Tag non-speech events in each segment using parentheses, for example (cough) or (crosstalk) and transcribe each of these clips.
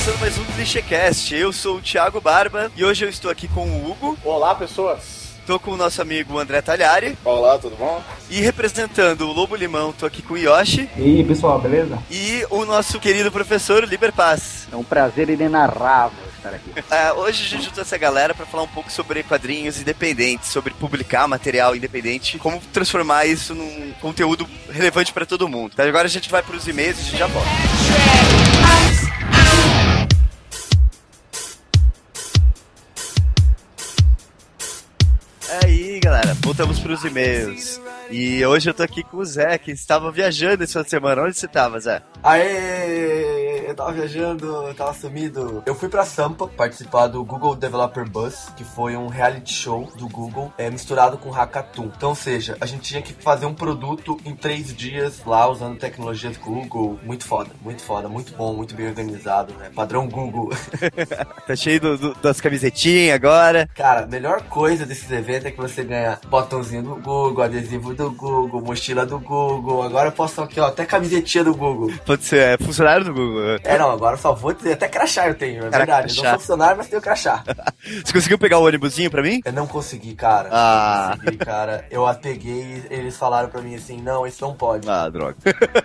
começando mais um ClichêCast. Eu sou o Thiago Barba e hoje eu estou aqui com o Hugo. Olá, pessoas. Tô com o nosso amigo André Talhari. Olá, tudo bom? E representando o Lobo Limão, tô aqui com o Yoshi. E aí, pessoal, beleza? E o nosso querido professor Liber Paz. É um prazer inenarrável estar aqui. (laughs) É, hoje a gente juntou essa galera para falar um pouco sobre quadrinhos independentes, sobre publicar material independente, como transformar isso num conteúdo relevante para todo mundo. Então agora a gente vai pros e-mails e a gente já volta. Voltamos pros e-mails. E hoje eu tô aqui com o Zé, que estava viajando de semana. Onde você tava, Zé? Aê! Eu tava viajando, eu tava sumido. Eu fui pra Sampa participar do Google Developer Bus, que foi um reality show do Google é, misturado com Hackathon. Então, ou seja, a gente tinha que fazer um produto em três dias lá usando tecnologias Google. Muito foda, muito foda, muito bom, muito bem organizado, né? Padrão Google. (laughs) tá cheio do, do, das camisetinhas agora. Cara, a melhor coisa desses eventos é que você ganha botãozinho do Google, adesivo do Google, mochila do Google. Agora eu posso aqui, ó, até camisetinha do Google. Pode ser é, funcionário do Google. É, não, agora só vou dizer, até crachá eu tenho, é Cara, verdade. Crachá. Eu não sou funcionário, mas tenho crachá. (laughs) Você conseguiu pegar o ônibusinho pra mim? Eu não consegui, cara. Ah. Não consegui, cara. Eu a peguei e eles falaram pra mim assim, não, esse não pode. Ah, droga.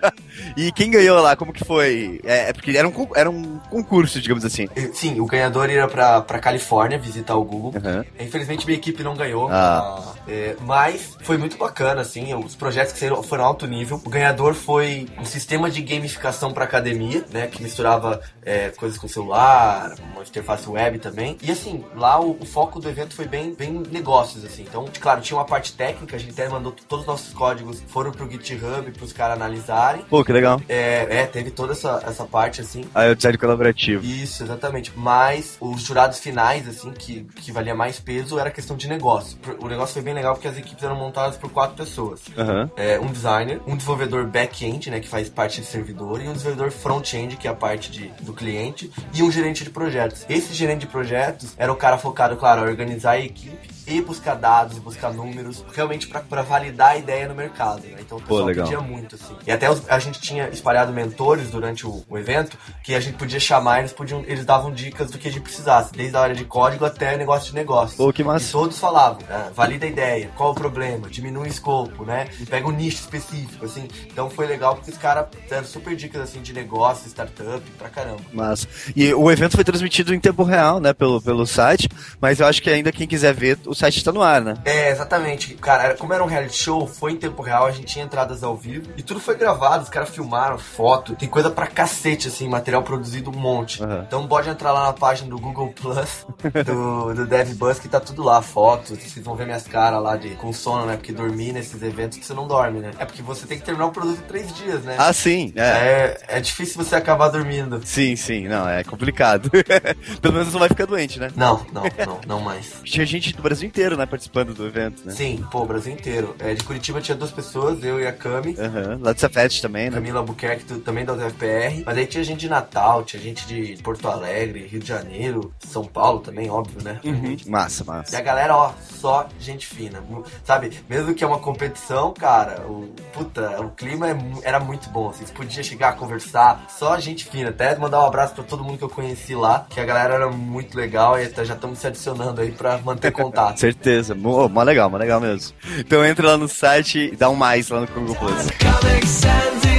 (laughs) e quem ganhou lá, como que foi? É, é, porque era um, era um concurso, digamos assim. Sim, o ganhador ia pra, pra Califórnia visitar o Google. Uhum. Infelizmente minha equipe não ganhou. Ah. É, mas foi muito bacana, assim, os projetos que foram alto nível. O ganhador foi um sistema de gamificação para academia, né, que misturava é, coisas com celular, uma interface web também. E assim, lá o, o, foco do evento foi bem, bem negócios, assim. Então, claro, tinha uma parte técnica, a gente até mandou todos os nossos códigos, foram pro GitHub pros caras analisarem. Pô, que legal. É, é, teve toda essa, essa parte, assim. Ah, é o design colaborativo. Isso, exatamente. Mas os jurados finais, assim, que, que valia mais peso, era questão de negócio. O negócio foi bem legal porque as equipes eram montadas por quatro pessoas. Uhum. É, um designer, um desenvolvedor back-end, né, que faz parte de servidor, e um desenvolvedor front-end, que é a parte de, do cliente, e um gerente de projetos. Esse gerente de projetos era o cara focado, claro, a organizar a equipe e buscar dados, buscar números, realmente para validar a ideia no mercado. Né? Então o pessoal Pô, pedia muito, assim. E até os, a gente tinha espalhado mentores durante o, o, evento, que a gente podia chamar, eles podiam, eles davam dicas do que a gente precisasse, desde a área de código até negócio de negócio. Pô, que massa. E todos falavam, né? valida a ideia, qual o problema, diminui o escopo, né? Pega um nicho específico, assim. Então foi legal porque os caras deram super dicas assim de negócio, startup, pra caramba. Mas e o evento foi transmitido em tempo real, né, pelo, pelo site, mas eu acho que ainda quem quiser ver, o site está no ar, né? É, exatamente. Cara, como era um reality show, foi em tempo real, a gente tinha entradas ao vivo e tudo foi gravado, os caras filmaram foto, tem coisa pra cacete, assim, material produzido um monte. Uhum. Então pode entrar lá na página do Google Plus, (laughs) do, do DevBus, que tá tudo lá, fotos, vocês vão ver minhas caras lá de, com sono, né? Porque dormir nesses eventos que você não dorme, né? É porque você tem que terminar o produto em três dias, né? Ah, sim. É, é, é difícil você acabar dormindo. Sim, sim, não, é complicado. (laughs) Pelo menos não vai ficar doente, né? Não, não, não, não mais. Tinha gente do Brasil inteiro, né, participando do evento, né? Sim, pô, o Brasil inteiro. É, de Curitiba tinha duas pessoas, eu e a Cami. Aham, uhum. lá de Safete também, né? Camila Albuquerque, também da UFPR. Mas aí tinha gente de Natal, tinha gente de Porto Alegre, Rio de Janeiro, São Paulo também, óbvio, né? Uhum. Massa, massa. E a galera, ó, só gente fina. Sabe, mesmo que é uma competição, cara, o, puta, o clima é, era muito bom, assim, você podia chegar a conversar, só gente fina. Até mandar um abraço pra todo mundo que eu conheci lá, que a galera era muito legal e até já estamos se adicionando aí pra manter contato. Certeza, mó, mó legal, mó legal mesmo. Então entra lá no site e dá um mais lá no Google Plus.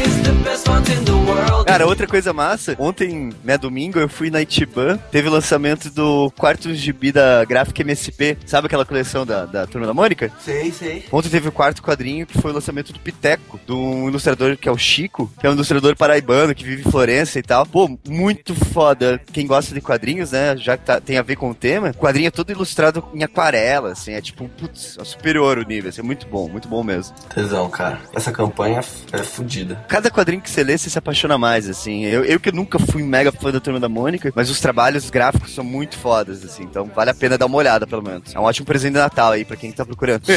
Cara, outra coisa massa, ontem, né, domingo, eu fui na Itiban, teve o lançamento do quarto gibi da Gráfica MSP, sabe aquela coleção da, da Turma da Mônica? Sei, sei. Ontem teve o quarto quadrinho, que foi o lançamento do Piteco, de um ilustrador que é o Chico, que é um ilustrador paraibano, que vive em Florença e tal. Pô, muito foda. Quem gosta de quadrinhos, né, já que tá, tem a ver com o tema, o quadrinho é todo ilustrado em aquarela, assim, é tipo, putz, é superior o nível, assim, é muito bom, muito bom mesmo. Tesão, cara. Essa campanha é fodida. Cada quadrinho que você lê, você se apaixona mais, assim. Eu, eu que nunca fui mega fã da Turma da Mônica, mas os trabalhos gráficos são muito fodas, assim. Então vale a pena dar uma olhada, pelo menos. É um ótimo presente de Natal aí, pra quem tá procurando. (laughs)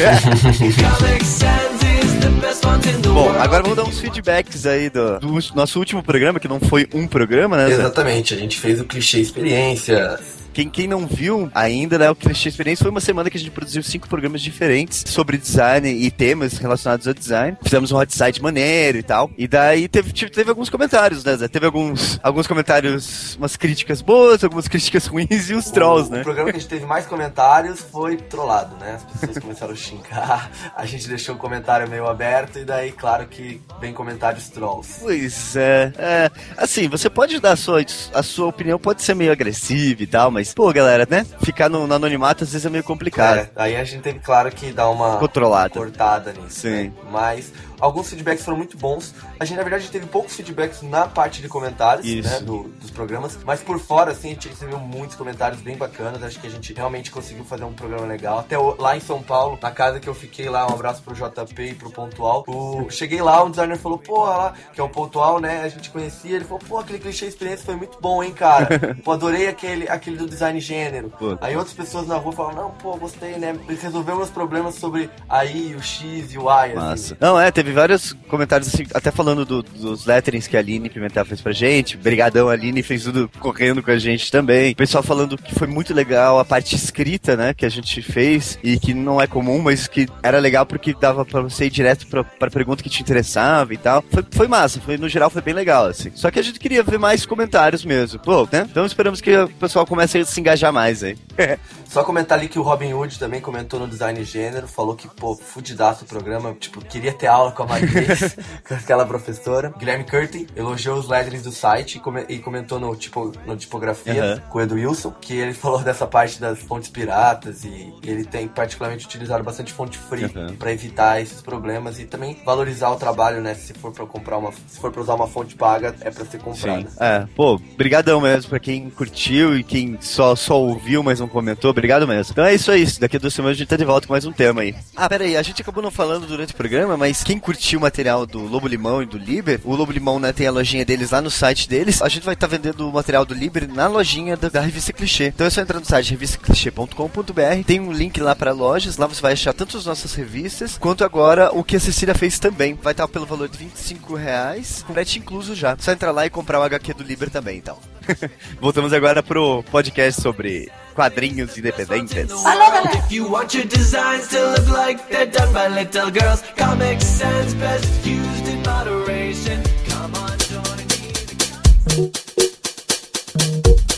Bom, agora vamos dar uns feedbacks aí do, do, nosso último programa, que não foi um programa, né? Exatamente, a gente fez o clichê experiência, quem, quem não viu ainda, né, o Clichê Experiência foi uma semana que a gente produziu cinco programas diferentes sobre design e temas relacionados ao design. Fizemos um hot site maneiro e tal. E daí teve, teve, alguns comentários, né? Zé? Teve alguns, alguns comentários, umas críticas boas, algumas críticas ruins e os trolls, o, né? O programa que a gente teve mais comentários foi trollado, né? As pessoas começaram a xingar, a gente deixou o comentário meio aberto e daí, claro que vem comentários trolls. Pois é, é. Assim, você pode dar a sua, a sua opinião, pode ser meio agressiva e tal, mas, pô, galera, né? Ficar no, no anonimato às vezes é meio complicado. É, aí a gente teve, claro, que dar uma Controlada. cortada nisso. Sim. né? Mas alguns feedbacks foram muito bons. A gente, na verdade, teve poucos feedbacks na parte de comentários, né, do- dos programas, mas por fora, assim, a gente recebeu muitos comentários bem bacanas. Acho que a gente realmente conseguiu fazer um programa legal. Até o- lá em São Paulo, na casa que eu fiquei lá, um abraço pro JP e pro Pontual. O- cheguei lá, o designer falou, pô, lá, que é o Pontual, né, a gente conhecia. Ele falou, pô, aquele clichê experiência foi muito bom, hein, cara. (laughs) pô, adorei aquele, aquele do design gênero. Pô. Aí outras pessoas na rua falaram, não, pô, gostei, né, resolveu meus problemas sobre a I, o X e o Y, Massa. assim. Não, é, teve vários comentários assim, até falando do- dos letterings que a Aline Pimentel fez pra gente. Brigadão, a Aline fez tudo correndo com a gente também. O pessoal falando que foi muito legal a parte escrita, né, que a gente fez e que não é comum, mas que era legal porque dava pra você ir direto pra, pra pergunta que te interessava e tal. Foi, foi massa, foi, no geral foi bem legal, assim. Só que a gente queria ver mais comentários mesmo, pô, né? Então esperamos que o pessoal comece a se engajar mais aí. (laughs) Só comentar ali que o Robin Hood também comentou no Design Gênero, falou que, pô, fudidaço o programa, tipo, queria ter aula com a Maris, (laughs) com aquela professora. Guilherme Curtin elogiou os letterings do site e, come- comentou no, tipo, no tipografia Aham. com o Edu Wilson, que ele falou dessa parte das fontes piratas e ele tem particularmente utilizado bastante fonte free Aham. pra evitar esses problemas e também valorizar o trabalho, né? Se for pra comprar uma, se for pra usar uma fonte paga, é pra ser comprada. É, pô, brigadão mesmo pra quem curtiu e quem só, só ouviu, mas não comentou, obrigado mesmo. Então é isso aí, daqui a duas semanas a gente tá de volta com mais um tema aí. Ah, pera aí, a gente acabou não falando durante o programa, mas quem curtiu o material do Lobo Limão e do Liber, o Lobo Limão, né, tem a lojinha deles lá no site deles, a gente vai estar vendendo o material do Liber na lojinha da, da revista Clichê. Então é só entrar no site revistaclichê.com.br, tem um link lá pra lojas, lá você vai achar tanto as nossas revistas, quanto agora o que a Cecília fez também. Vai estar pelo valor de 25 reais, com frete incluso já. Só entrar lá e comprar o HQ do Liber também, então. (laughs) Voltamos agora pro podcast sobre quadrinhos independentes.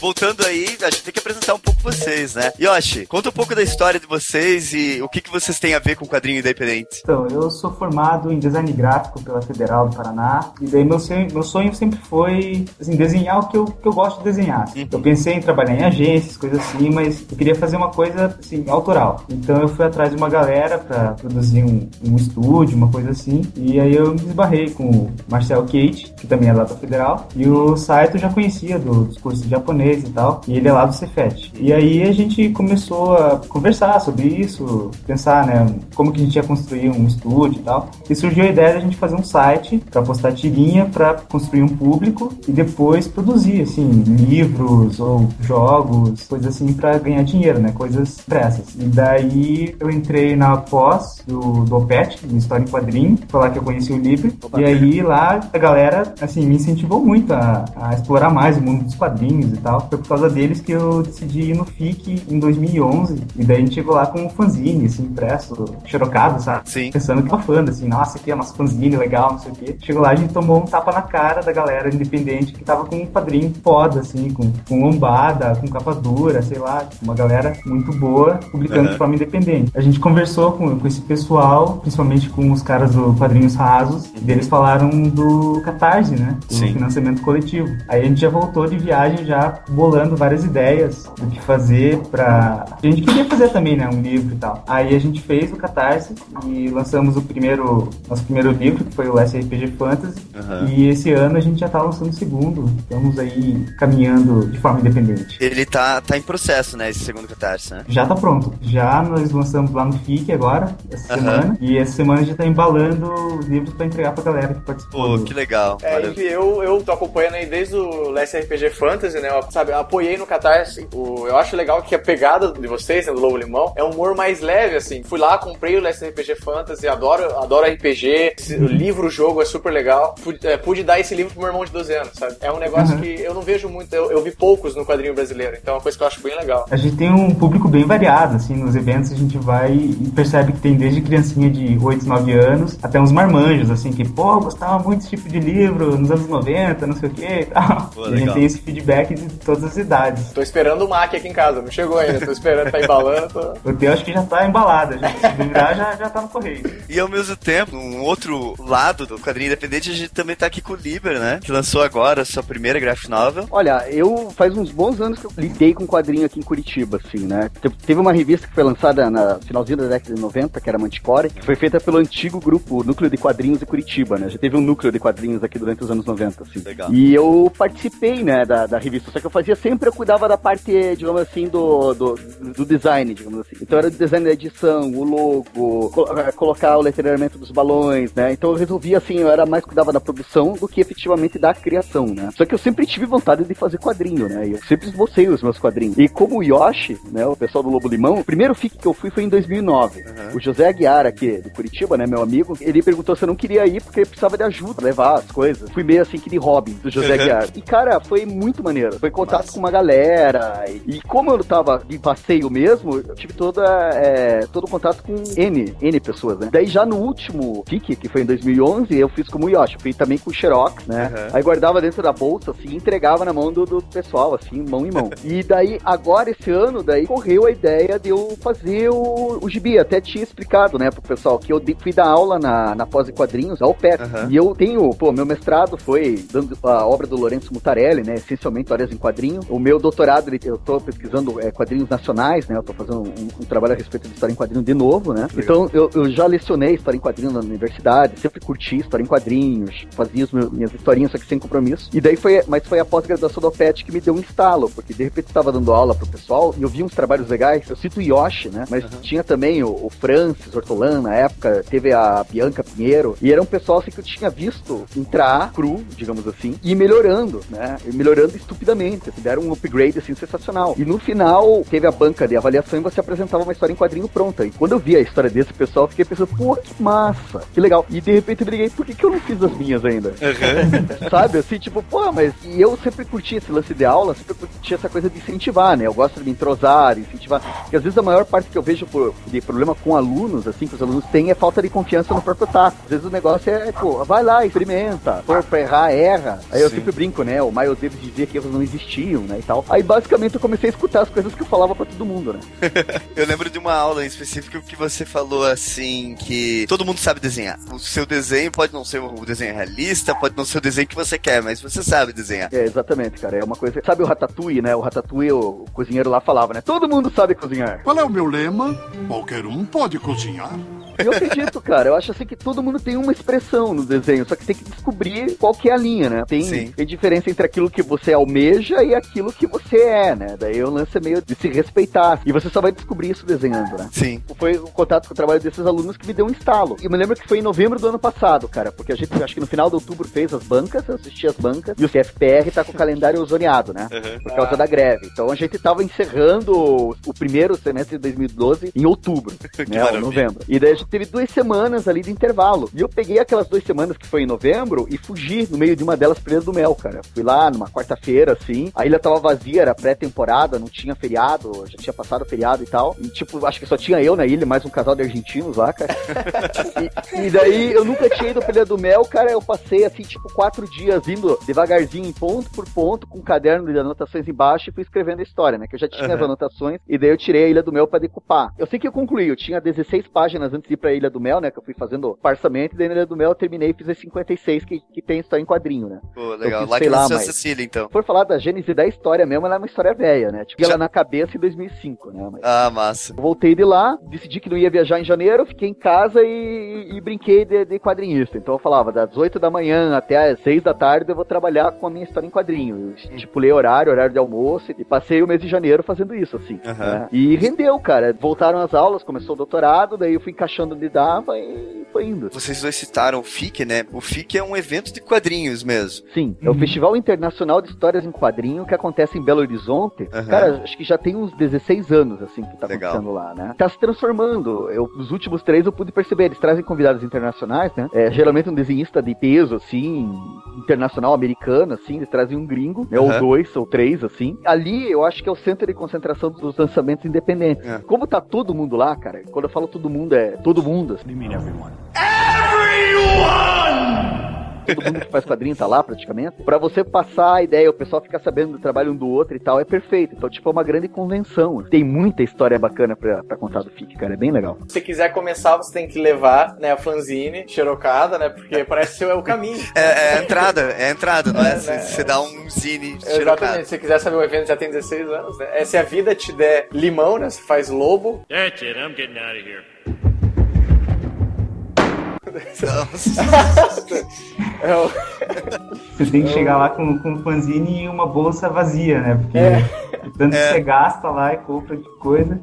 Voltando aí, a gente tem que apresentar um pouco vocês, né? Yoshi, conta um pouco da história de vocês e o que, que vocês têm a ver com quadrinho independente. Então, eu sou formado em design gráfico pela Federal do Paraná, e daí meu sonho, meu sonho sempre foi assim, desenhar o que eu, que eu gosto de desenhar. Eu pensei em trabalhar em agências, coisas assim, mas eu queria fazer uma coisa assim, autoral. Então eu fui atrás de uma galera para produzir um, um estúdio, uma coisa assim, e aí eu me esbarrei com o Marcel Kate, que também é lá da Federal, e o Saito eu já conhecia do- dos cursos de japonês e tal, e ele é lá do Cefet. E aí a gente começou a conversar sobre isso, pensar, né, como que a gente ia construir um estúdio e tal. E surgiu a ideia de a gente fazer um site para postar tirinha, para construir um público e depois produzir, assim, livros ou jogos, coisas assim para ganhar dinheiro, né, coisas pressas. E daí eu entrei na pós do, do OPET, História em Quadrinho, foi lá que eu conheci o Libre. E aí lá a galera, assim, me incentivou muito a, a explorar mais o mundo dos quadrinhos e tal. Foi por causa deles que eu decidi ir no FIC em 2011. E daí a gente chegou lá com um fanzine, assim, impresso, xerocado, sabe? Sim. Pensando que tava fã, assim, nossa, aqui é nosso fanzine legal, não sei o quê. Chegou lá, a gente tomou um tapa na cara da galera independente que tava com um quadrinho foda, assim, com, com lombada, com capa dura, sei lá, uma galera muito boa, publicando Uhum. de forma independente. A gente conversou com, com esse pessoal, principalmente com os caras do Quadrinhos Rasos, e eles falaram do Catarse, né? Do Sim. financiamento coletivo. Aí a gente já voltou de viagem já bolando várias ideias do que fazer pra... A gente queria fazer também, né? Um livro e tal. Aí a gente fez o Catarse e lançamos o primeiro, nosso primeiro livro, que foi o SRPG Fantasy. Uhum. E esse ano a gente já tá lançando o segundo. Estamos aí caminhando de forma independente. Ele tá, tá em processo, né, esse segundo catarse, né? Já tá pronto. Já nós lançamos lá no FIC agora, essa Aham. semana. E essa semana a gente tá embalando os livros pra entregar pra galera que participou. Pô, que legal. É, eu, eu tô acompanhando aí desde o Last RPG Fantasy, né? Sabe? Eu apoiei no Catarse. O, eu acho legal que a pegada de vocês, né, do Lobo Limão, é um humor mais leve, assim. Fui lá, comprei o Last RPG Fantasy, adoro, adoro RPG, esse- o livro, o jogo é super legal. Pude, é, pude dar esse livro pro meu irmão de 12 anos, sabe? É um negócio que eu não vejo muito, eu, eu vi poucos no quadrinho brasileiro, então é uma coisa que eu acho bem legal. A gente tem um público bem variado, assim, nos eventos a gente vai e percebe que tem desde criancinha de 8, 9 anos até uns marmanjos, assim, que, pô, gostava muito desse tipo de livro nos anos 90, não sei o que e tal. Pô, e a gente tem esse feedback de todas as idades. Tô esperando o Mac aqui em casa, não chegou ainda, tô esperando, tá embalando, tô... (laughs) O teu acho que já tá embalado, gente se virar já, já tá no correio. E ao mesmo tempo, um outro lado do quadrinho independente, a gente também tá aqui com o Liber, né? Que lançou agora a sua primeira graphic novel. Olha, eu faz uns bons anos que eu lidei com quadrinho aqui em Curitiba, assim, né? Te- Teve uma revista que foi lançada na finalzinho da década de 90, que era Manticore, que foi feita pelo antigo grupo Núcleo de Quadrinhos de Curitiba, né? Já teve um núcleo de quadrinhos aqui durante os anos 90, assim. Legal. E eu participei, né, da, da revista, só que eu fazia sempre, eu cuidava da parte, digamos assim, do, do, do design, digamos assim. Então era o design da edição, o logo, co- eh, colocar o letreiramento dos balões, né? Então eu resolvia, assim, eu era mais cuidava da produção do que efetivamente da criação, né? Só que eu sempre tive vontade de fazer quadrinho, né? E eu sempre esbocei os meus quadrinhos. E como o Yoshi, né, o pessoal do Lobo Limão, o primeiro FIC que eu fui foi em 2009. O José Aguiar aqui, de Curitiba, né, meu amigo, ele perguntou se eu não queria ir porque precisava de ajuda, levar as coisas. Fui meio assim que de hobby do José Aguiar. E cara, foi muito maneiro. Foi contato com uma galera. E, e como eu tava de passeio mesmo, eu tive toda, é, todo o contato com N, N pessoas, né? Daí já no último FIC, que foi em 2011, eu fiz como o Yoshi. Fui também com o Xerox, né? Uhum. Aí guardava dentro da bolsa, assim, e entregava na mão do, do pessoal, assim, mão em mão. (laughs) E daí, agora, esse ano, daí correu a ideia de eu fazer o, o gibi. Até tinha explicado, né, pro pessoal, que eu de- fui dar aula na, na pós de quadrinhos, ao PET. Aham. E eu tenho, pô, meu mestrado foi dando a obra do Lourenço Mutarelli, né, essencialmente histórias em quadrinho. O meu doutorado, ele- eu tô pesquisando é, quadrinhos nacionais, né, eu tô fazendo um, um trabalho a respeito de história em quadrinho de novo, né. Então, eu, eu já lecionei história em quadrinho na universidade, sempre curti história em quadrinhos, fazia as minhas historinhas, só que sem compromisso. E daí foi, mas foi a pós-graduação do PET que me deu um estalo, porque de repente estava dando aula pro pessoal e eu vi uns trabalhos legais. Eu cito o Yoshi, né? Mas tinha também o, o Francis Ortolan na época, teve a Bianca Pinheiro, e era um pessoal assim que eu tinha visto entrar cru, digamos assim, e melhorando, né? E melhorando estupidamente, assim, deram um upgrade assim sensacional. E no final teve a banca de avaliação e você apresentava uma história em quadrinho pronta. E quando eu vi a história desse pessoal, eu fiquei pensando, pô, que massa, que legal. E de repente eu me liguei, por que, que eu não fiz as minhas ainda? (laughs) Sabe, assim, tipo, pô, mas e eu sempre curti esse lance de aula, sempre curti essa coisa de incentivar, né? Eu gosto de me entrosar, incentivar. Porque às vezes a maior parte que eu vejo por, de problema com alunos, assim, que os alunos têm é falta de confiança no próprio taco. Às vezes o negócio é, pô, vai lá, experimenta. For pra errar, erra. Aí eu Sim. sempre brinco, né? O Miles Davis dizia que erros não existiam, né? E tal. Aí basicamente eu comecei a escutar as coisas que eu falava pra todo mundo, né? (laughs) Eu lembro de uma aula em específico que você falou assim que todo mundo sabe desenhar. O seu desenho pode não ser o desenho realista, pode não ser o desenho que você quer, mas você sabe desenhar. É, exatamente, cara. É uma coisa. Sabe o Ratatouille, né? O Ratatouille, o cozinheiro lá falava, né? Todo mundo sabe cozinhar. Qual é o meu lema? Qualquer um pode cozinhar. Eu (laughs) acredito, cara. Eu acho assim que todo mundo tem uma expressão no desenho, só que tem que descobrir qual que é a linha, né? Tem, tem diferença entre aquilo que você almeja e aquilo que você é, né? Daí o lance é meio de se respeitar. E você só vai descobrir isso desenhando, né? Sim. Foi o contato com o trabalho desses alunos que me deu um estalo. E eu me lembro que foi em novembro do ano passado, cara, porque a gente, acho que no final de outubro, fez as bancas, eu assisti as bancas, e o CFPR tá com o calendário zoneado, né? Uhum. Por causa da greve. Então a gente tava encerrando o- o primeiro semestre de 2012 em outubro, (laughs) né? Ou novembro. E daí a gente teve duas semanas ali de intervalo. E eu peguei aquelas duas semanas que foi em novembro e fugi no meio de uma delas Ilha do Mel, cara. Fui lá numa quarta-feira, assim. A ilha tava vazia, era pré-temporada, não tinha feriado, já tinha passado feriado e tal. E tipo, acho que só tinha eu na ilha, mais um casal de argentinos lá, cara. (laughs) E, e daí eu nunca tinha ido pra Ilha do Mel, cara. Eu passei assim, tipo, quatro dias indo devagarzinho, ponto por ponto, com um caderno de anotações embaixo e fui escrevendo a história, né? Que eu já tinha as Uhum. anotações, e daí eu tirei a Ilha do Mel pra decupar. Eu sei que eu concluí, eu tinha 16 páginas antes de ir pra Ilha do Mel, né? Que eu fui fazendo parçamento, e daí na Ilha do Mel eu terminei e fiz as 56 que, que tem história em quadrinho, né? Pô, legal. fiz, Lá que sei lá, nasceu mas- Cecília, então. For falar da gênese da história mesmo, ela é uma história velha, né? Tipo, Já- ela na cabeça em 2005, né? Mas... Ah, massa. Eu Voltei de lá, decidi que não ia viajar em janeiro, fiquei em casa e, e brinquei de, de quadrinhista. Então eu falava, das 8 da manhã até as 6 da tarde eu vou trabalhar com a minha história em quadrinho. Eu estipulei horário, horário de almoço, e passei o mês de janeiro fazendo isso, assim. Aham. né? E rendeu, cara. Voltaram as aulas, começou o doutorado, daí eu fui encaixando onde dava e foi indo. Vocês dois citaram o FIC, né? O FIC é um evento de quadrinhos mesmo. Sim, é o Festival Internacional de Histórias em Quadrinhos quadrinho que acontece em Belo Horizonte. Aham. Cara, acho que já tem uns 16 anos, assim, que tá Legal. acontecendo lá, né? Tá se transformando. Eu, nos últimos três eu pude perceber, eles trazem convidados internacionais, né? É, geralmente um desenhista de peso, assim, internacional, americano, assim, eles trazem um gringo, né? Ou Aham. dois, ou três, assim. Ali eu acho que é o centro de concentração dos lançamentos independentes. É. Como tá todo mundo lá, cara, quando eu falo todo mundo, é todo mundo. Assim. Todo mundo que faz quadrinho tá lá praticamente. Pra você passar a ideia, o pessoal ficar sabendo do trabalho um do outro e tal, é perfeito. Então, tipo, é uma grande convenção. Tem muita história bacana pra, pra contar do FIC, cara. É bem legal. Se você quiser começar, você tem que levar, né, a fanzine xerocada, né? Porque parece ser o caminho. (laughs) É, é a entrada, é a entrada, não é? É, Você né? você dá um zine Exatamente. xerocado. Se você quiser saber o evento, já tem 16 anos, né? É, se a vida te der limão, né? Você faz lobo. That's it. I'm getting out of here. É o- Você tem que chegar lá com, com um fanzine e uma bolsa vazia, né? Porque É. o tanto que É. você gasta lá e compra de coisa.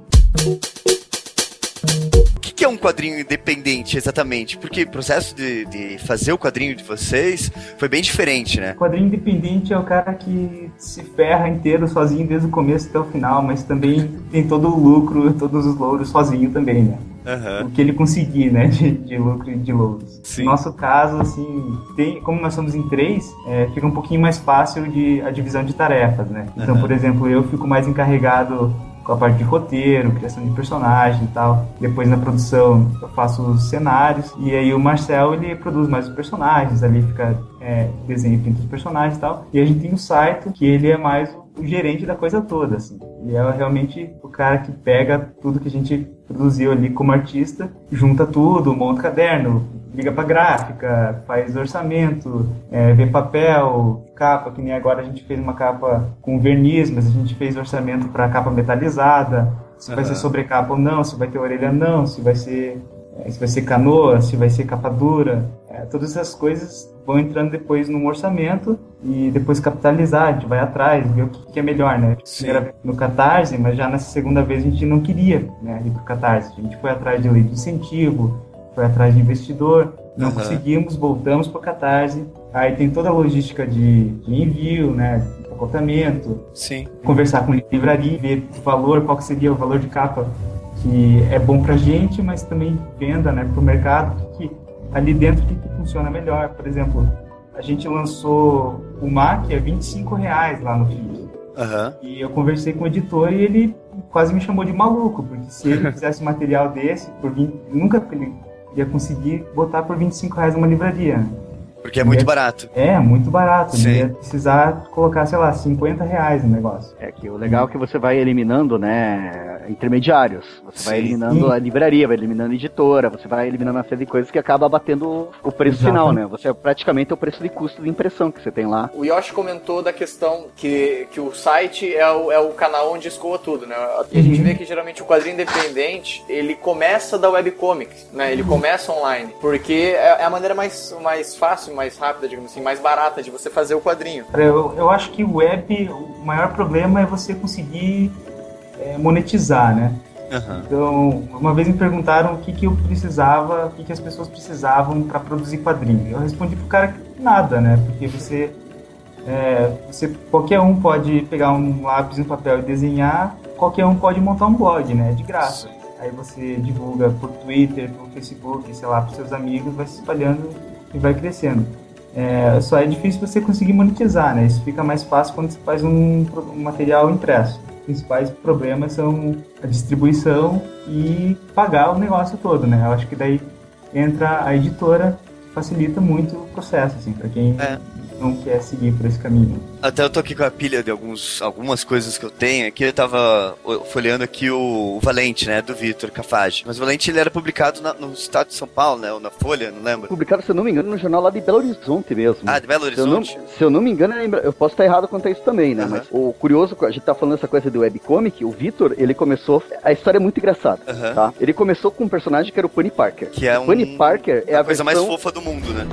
O que, que é um quadrinho independente, exatamente? Porque o processo de, de fazer o quadrinho de vocês foi bem diferente, né? O quadrinho independente é o cara que se ferra inteiro sozinho desde o começo até o final, mas também tem todo o lucro, todos os louros sozinho também, né? Aham. O que ele conseguir, né, de, de lucro e de louros. Sim. No nosso caso, assim, tem, como nós somos em três, é, fica um pouquinho mais fácil de, a divisão de tarefas, né? Então, Aham. por exemplo, eu fico mais encarregado com a parte de roteiro, criação de personagem e tal. Depois na produção eu faço os cenários. E aí o Marcel ele produz mais os personagens, ali fica é, desenho e pinta os personagens e tal. E a gente tem o Saito, que ele é mais o gerente da coisa toda, assim. Ele é realmente o cara que pega tudo que a gente produziu ali como artista, junta tudo, monta o caderno, liga pra gráfica, faz orçamento, é, vê papel, capa, que nem agora a gente fez uma capa com verniz, mas a gente fez orçamento para capa metalizada, se vai Aham. ser sobrecapa ou não, se vai ter orelha não, se vai ser se vai ser canoa, se vai ser capa dura, é, todas essas coisas vão entrando depois num orçamento e depois capitalizar, a gente vai atrás, ver o que, que é melhor, né? Primeira vez no Catarse, mas já nessa segunda vez a gente não queria né, ir pro Catarse, a gente foi atrás de lei de incentivo, foi atrás de investidor, não Aham. conseguimos, voltamos pro Catarse, aí tem toda a logística de, de envio, né, de empacotamento, Sim. conversar com livraria, ver o valor, qual que seria o valor de capa que é bom pra gente, mas também venda, né, pro mercado, que ali dentro que, que funciona melhor. Por exemplo, a gente lançou o MAC a 25 reais lá no FIC. Aham. E eu conversei com o editor e ele quase me chamou de maluco, porque se ele (laughs) fizesse um material desse, por 20, nunca ele ia conseguir botar por 25 reais numa livraria. Porque é muito barato. É, muito barato. Sim. Ele ia precisar colocar, sei lá, 50 reais no negócio. É que o legal é que você vai eliminando, né, intermediários. Você vai Sim. eliminando Sim. a livraria, vai eliminando a editora, você vai eliminando uma série de coisas que acaba batendo o preço Exato. final, né? Você é praticamente o preço de custo de impressão que você tem lá. O Yoshi comentou da questão que, que o site é o, é o canal onde escoa tudo, né? E a gente Uhum. vê que geralmente o quadrinho independente, ele começa da webcomic, né? Ele começa online, porque é é a maneira mais, mais fácil, mais rápida, digamos assim, mais barata de você fazer o quadrinho. Eu, eu acho que o web, o maior problema é você conseguir é, monetizar, né? Aham. Então, uma vez me perguntaram o que, que eu precisava, o que, que as pessoas precisavam para produzir quadrinho. Eu respondi pro cara que nada, né? Porque você, é, você, qualquer um pode pegar um lápis e um papel e desenhar, qualquer um pode montar um blog, né? De graça. Aí você divulga por Twitter, por Facebook, sei lá, pros seus amigos, vai se espalhando e vai crescendo. É, só é difícil você conseguir monetizar, né? Isso fica mais fácil quando você faz um, um material impresso. Os principais problemas são a distribuição e pagar o negócio todo, né? Eu acho que daí entra a editora, que facilita muito o processo, assim, para quem É. não quer seguir por esse caminho. Até eu tô aqui com a pilha de alguns, algumas coisas que eu tenho. Aqui eu tava folheando aqui o, o Valente, né? Do Vitor Cafage. Mas o Valente ele era publicado na- no estado de São Paulo, né? Ou na Folha, não lembro. Publicado, se eu não me engano, no jornal lá de Belo Horizonte mesmo. Ah, de Belo Se eu, não, Horizonte? se eu não me engano, eu posso estar errado quanto a isso também, né? Aham. Mas o curioso, a gente tá falando essa coisa do webcomic, o Vitor, ele começou. A história é muito engraçada, Aham. tá? Ele começou com um personagem que era o Pony Parker. Que é O Pony um- Parker é a, a coisa mais versão- fofa do mundo, né?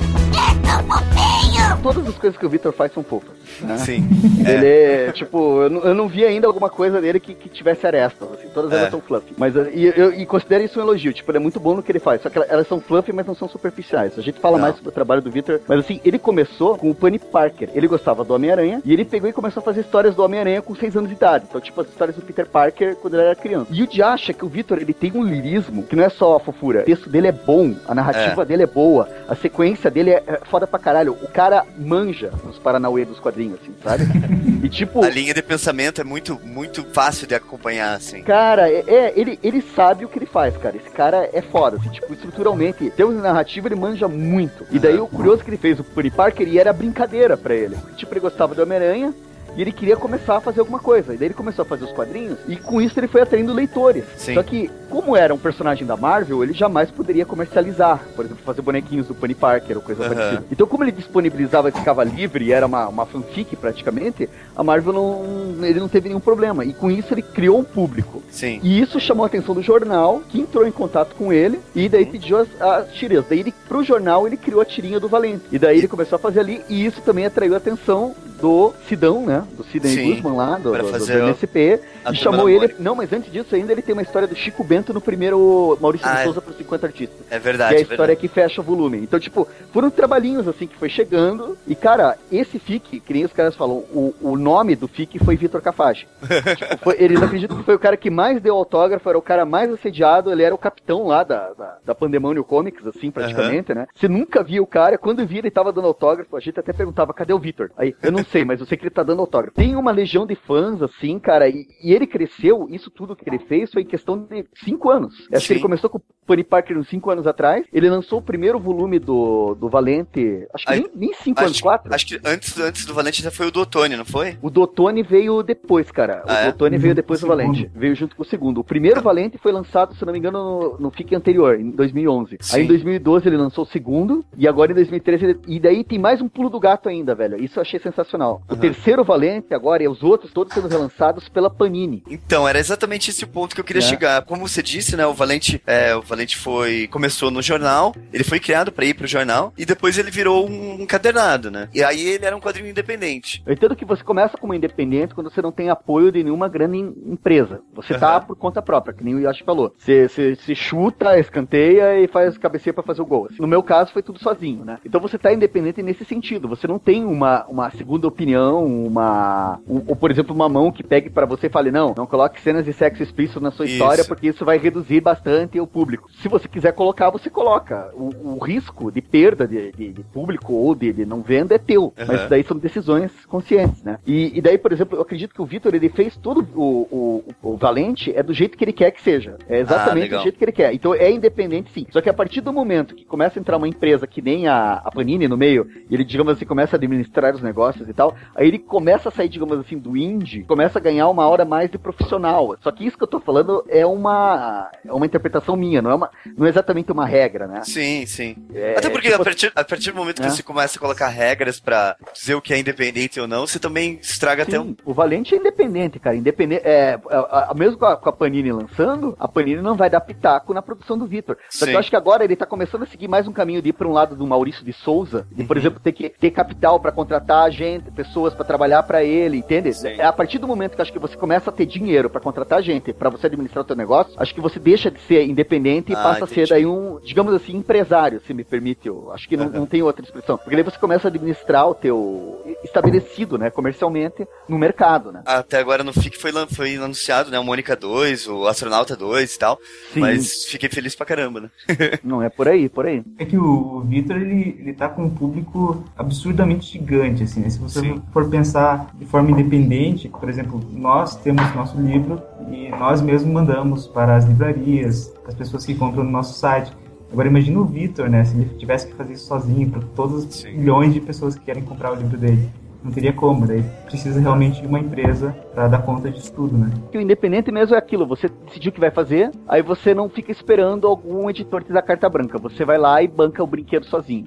Todas as coisas que o Victor faz são fofas. né? Sim. (laughs) Ele é, tipo, eu não, eu não vi ainda alguma coisa dele que, que tivesse arestas, assim, todas É. elas são fluffy. Mas uh, e, eu, e considero isso um elogio, tipo, ele é muito bom no que ele faz, só que ela- elas são fluffy, mas não são superficiais. A gente fala Não. mais sobre o trabalho do Victor, mas assim, ele começou com o Penny Parker. Ele gostava do Homem-Aranha e ele pegou e começou a fazer histórias do Homem-Aranha com 6 anos de idade. Então, tipo, as histórias do Peter Parker quando ele era criança. E o de acha que o Victor, ele tem um lirismo que não é só a fofura. O texto dele é bom, a narrativa dele é boa, a sequência dele é é foda pra caralho. O cara manja os Paranauê dos quadrinhos, assim, sabe? (laughs) E tipo, A linha de pensamento é muito, muito fácil de acompanhar, assim. Cara, é, é, ele, ele sabe o que ele faz, cara. Esse cara é foda, assim, tipo, estruturalmente, em termos de narrativa, ele manja muito. E daí o curioso que ele fez o Peter Parker e era brincadeira pra ele. Tipo, ele gostava do Homem-Aranha. E ele queria começar a fazer alguma coisa. E daí ele começou a fazer os quadrinhos. E com isso ele foi atraindo leitores. Sim. Só que, como era um personagem da Marvel, ele jamais poderia comercializar. Por exemplo, fazer bonequinhos do Penny Parker ou coisa Aham. parecida. Então, como ele disponibilizava e ficava livre e era uma, uma fanfic praticamente, a Marvel não. ele não teve nenhum problema. E com isso ele criou um público. Sim. E isso chamou a atenção do jornal, que entrou em contato com ele, e daí pediu as, as tirinhas. Daí ele, pro jornal ele criou a tirinha do Valente. E daí ele começou a fazer ali, e isso também atraiu a atenção do Sidão, né? Do Sidney Sim, Guzman lá, do, do, do MSP. E chamou ele. Não, mas antes disso ainda ele tem uma história do Chico Bento no primeiro Maurício Ah, de é. Souza para 50 artistas. É Que verdade, é a é história que fecha o volume. Então, tipo, foram trabalhinhos assim que foi chegando. E, cara, esse FIC, que nem os caras falam, o, o nome do FIC foi Vitor Cafage. (laughs) tipo, foi- eles acreditam que foi o cara que mais deu autógrafo, era o cara mais assediado, ele era o capitão lá da, da, da Pandemônio Comics, assim, praticamente, né? Você nunca via o cara, quando via ele tava dando autógrafo, a gente até perguntava, cadê o Vitor? Aí, eu não sei, mas eu sei que ele tá dando autógrafo. Tem uma legião de fãs, assim, cara, e, e ele cresceu, isso tudo que ele fez foi em questão de cinco anos. Acho Sim. que ele começou com o Penny Parker uns cinco anos atrás, ele lançou o primeiro volume do, do Valente, acho que Ai, nem, nem cinco anos, Acho, quatro. acho que antes, antes do Valente já foi o do Otone, não foi? O Dotone veio depois, cara. Ah, o é? Dotone veio depois do. Valente. Veio junto com o segundo. O primeiro Valente foi lançado, se não me engano, no, no FIC anterior, em 2011. Sim. Aí em 2012 ele lançou o segundo, e agora em 2013 ele... E daí tem mais um pulo do gato ainda, velho. Isso eu achei sensacional. O terceiro Valente agora e os outros todos sendo relançados pela Panini. Então, era exatamente esse o ponto que eu queria É. chegar. Como você disse, né, o Valente, é, o Valente foi começou no jornal, ele foi criado pra ir pro jornal e depois ele virou um encadernado, né? E aí ele era um quadrinho independente. Eu entendo que você começa como independente quando você não tem apoio de nenhuma grande em- empresa. Você tá Aham. por conta própria, que nem o Yashi falou. Você, você, você chuta, escanteia e faz cabeceia pra fazer o gol. No meu caso, foi tudo sozinho, né? Então você tá independente nesse sentido. Você não tem uma, uma segunda opinião, uma. Um- ou, por exemplo, uma mão que pegue pra você e fale: não, não coloque cenas de sexo explícito na sua Isso. história, porque isso vai reduzir bastante o público. Se você quiser colocar, você coloca. O, o risco de perda de, de- de público ou de, de não venda é teu. Mas Aham. isso daí são decisões conscientes, né? E, e daí, por exemplo, eu acredito que o Vitor ele fez todo o, o, o Valente é do jeito que ele quer que seja. É exatamente legal. do jeito que ele quer. Então é independente sim. Só que a partir do momento que começa a entrar uma empresa que nem a, a Panini no meio, e ele, digamos assim, começa a administrar os negócios e tal, aí ele começa a sair, digamos assim, do indie, começa a ganhar uma hora mais de profissional. Só que isso que eu tô falando é uma, é uma interpretação minha, não é, uma, não é exatamente uma regra, né? Sim, sim. É, Até porque tipo- a, partir, a partir do momento que É. você começa a colocar regras pra dizer o que é independente ou não, você também estraga até um. Sim, o Valente é independente, cara. Independente, é, a- a- mesmo com a, com a Panini lançando, a Panini não vai dar pitaco na produção do Vitor. Só que Sim. eu acho que agora ele tá começando a seguir mais um caminho de ir pra um lado do Maurício de Souza, de, Uhum. por exemplo, ter que ter capital pra contratar gente, pessoas pra trabalhar pra ele, entende? Sim. É a partir do momento que acho que você começa a ter dinheiro pra contratar gente, pra você administrar o teu negócio, acho que você deixa de ser independente e Ah, passa a ser entendi. daí um, digamos assim, empresário, se me permite. Eu acho que não, não tem outra expressão. Porque daí você começa a administrar o teu estabelecido, né, comercialmente no mercado, né? Até agora no FIC foi, foi anunciado, né? O Mônica 2, o Astronauta 2 e tal. Sim. Mas fiquei feliz pra caramba, né? (laughs) Não é por aí, por aí. É que o Vitor, ele, ele tá com um público absurdamente gigante, assim, né? Se você Sim. for pensar de forma independente, por exemplo, nós temos nosso livro e nós mesmos mandamos para as livrarias, as pessoas que compram no nosso site. Agora imagina o Vitor, né? Se ele tivesse que fazer isso sozinho para todas as Sim. milhões de pessoas que querem comprar o livro dele. Não teria como, daí precisa realmente de uma empresa para dar conta disso tudo, né? Que o independente mesmo é aquilo, você decidiu o que vai fazer, aí você não fica esperando algum editor te dar carta branca. Você vai lá e banca o brinquedo sozinho.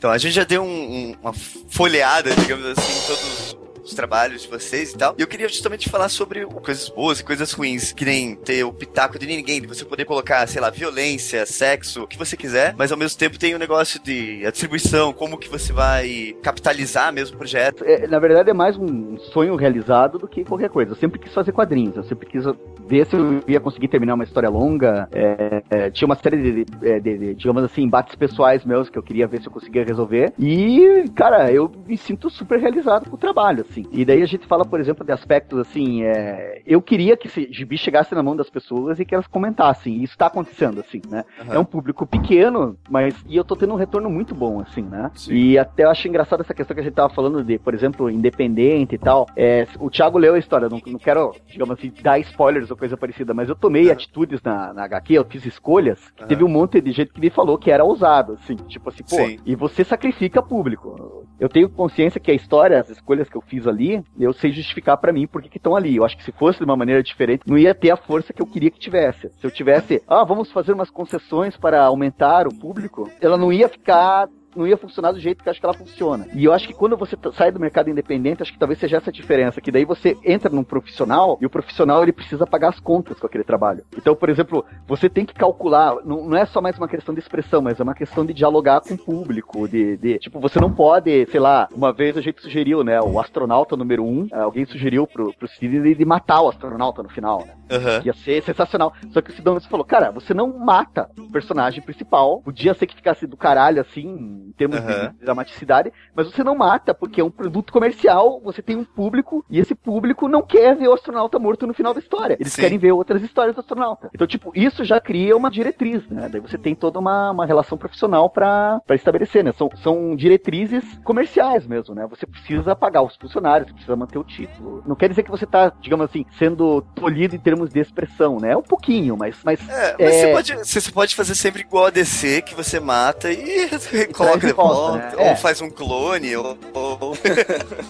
Então a gente já deu um- um- uma folheada, digamos assim, em todos os trabalhos de vocês e tal. E eu queria justamente falar sobre coisas boas e coisas ruins, que nem ter o pitaco de ninguém, de você poder colocar, sei lá, violência, sexo, o que você quiser, mas ao mesmo tempo tem o negócio de distribuição, como que você vai capitalizar mesmo o projeto. É, na verdade, é mais um sonho realizado do que qualquer coisa. Eu sempre quis fazer quadrinhos, eu sempre quis ver se eu ia conseguir terminar uma história longa. É, é, tinha uma série de, de, de, de, digamos assim, embates pessoais meus que eu queria ver se eu conseguia resolver. E, cara, eu me sinto super realizado com o trabalho, assim. E daí a gente fala, por exemplo, de aspectos assim, é, eu queria que esse gibi chegasse na mão das pessoas e que elas comentassem. E isso tá acontecendo, assim, né? Aham. É um público pequeno, mas e eu tô tendo um retorno muito bom, assim, né? Sim. E até eu acho engraçado essa questão que a gente tava falando de, por exemplo, independente e tal. É, o Thiago leu a história, não, não quero, digamos assim, dar spoilers coisa parecida, mas eu tomei Aham. atitudes na, na HQ, eu fiz escolhas, que Aham. teve um monte de gente que me falou que era ousado, assim, tipo assim, pô, Sim. e você sacrifica público. Eu tenho consciência que a história, as escolhas que eu fiz ali, eu sei justificar pra mim por que estão ali. Eu acho que se fosse de uma maneira diferente, não ia ter a força que eu queria que tivesse. Se eu tivesse, ah, vamos fazer umas concessões para aumentar o público, ela não ia ficar não ia funcionar do jeito que eu acho que ela funciona. E eu acho que quando você t- sai do mercado independente, acho que talvez seja essa a diferença, que daí você entra num profissional e o profissional ele precisa pagar as contas com aquele trabalho. Então, por exemplo, você tem que calcular, não, não é só mais uma questão de expressão, mas é uma questão de dialogar com o público, de, de- tipo, você não pode, sei lá, uma vez a gente sugeriu, né, o astronauta número um, eh, alguém sugeriu pro, pro Sidney de matar o astronauta no final, né? Aham. Ia ser sensacional. Só que o Sidão falou, cara, você não mata o personagem principal. Podia ser que ficasse do caralho, assim, em termos de- Aham. de dramaticidade, mas você não mata, porque é um produto comercial, você tem um público, e esse público não quer ver o astronauta morto no final da história. Eles Sim. querem ver outras histórias do astronauta. Então, tipo, isso já cria uma diretriz, né? Daí você tem toda uma, uma relação profissional pra pra estabelecer, né? São, são diretrizes comerciais mesmo, né? Você precisa pagar os funcionários, você precisa manter o título. Não quer dizer que você tá, digamos assim, sendo tolhido em termos de expressão, né? É um pouquinho, mas. mas É, mas É. Você, pode, você pode fazer sempre igual a DC, que você mata e (laughs) coloca de volta, volta, né? ou É. faz um clone, ou... ou-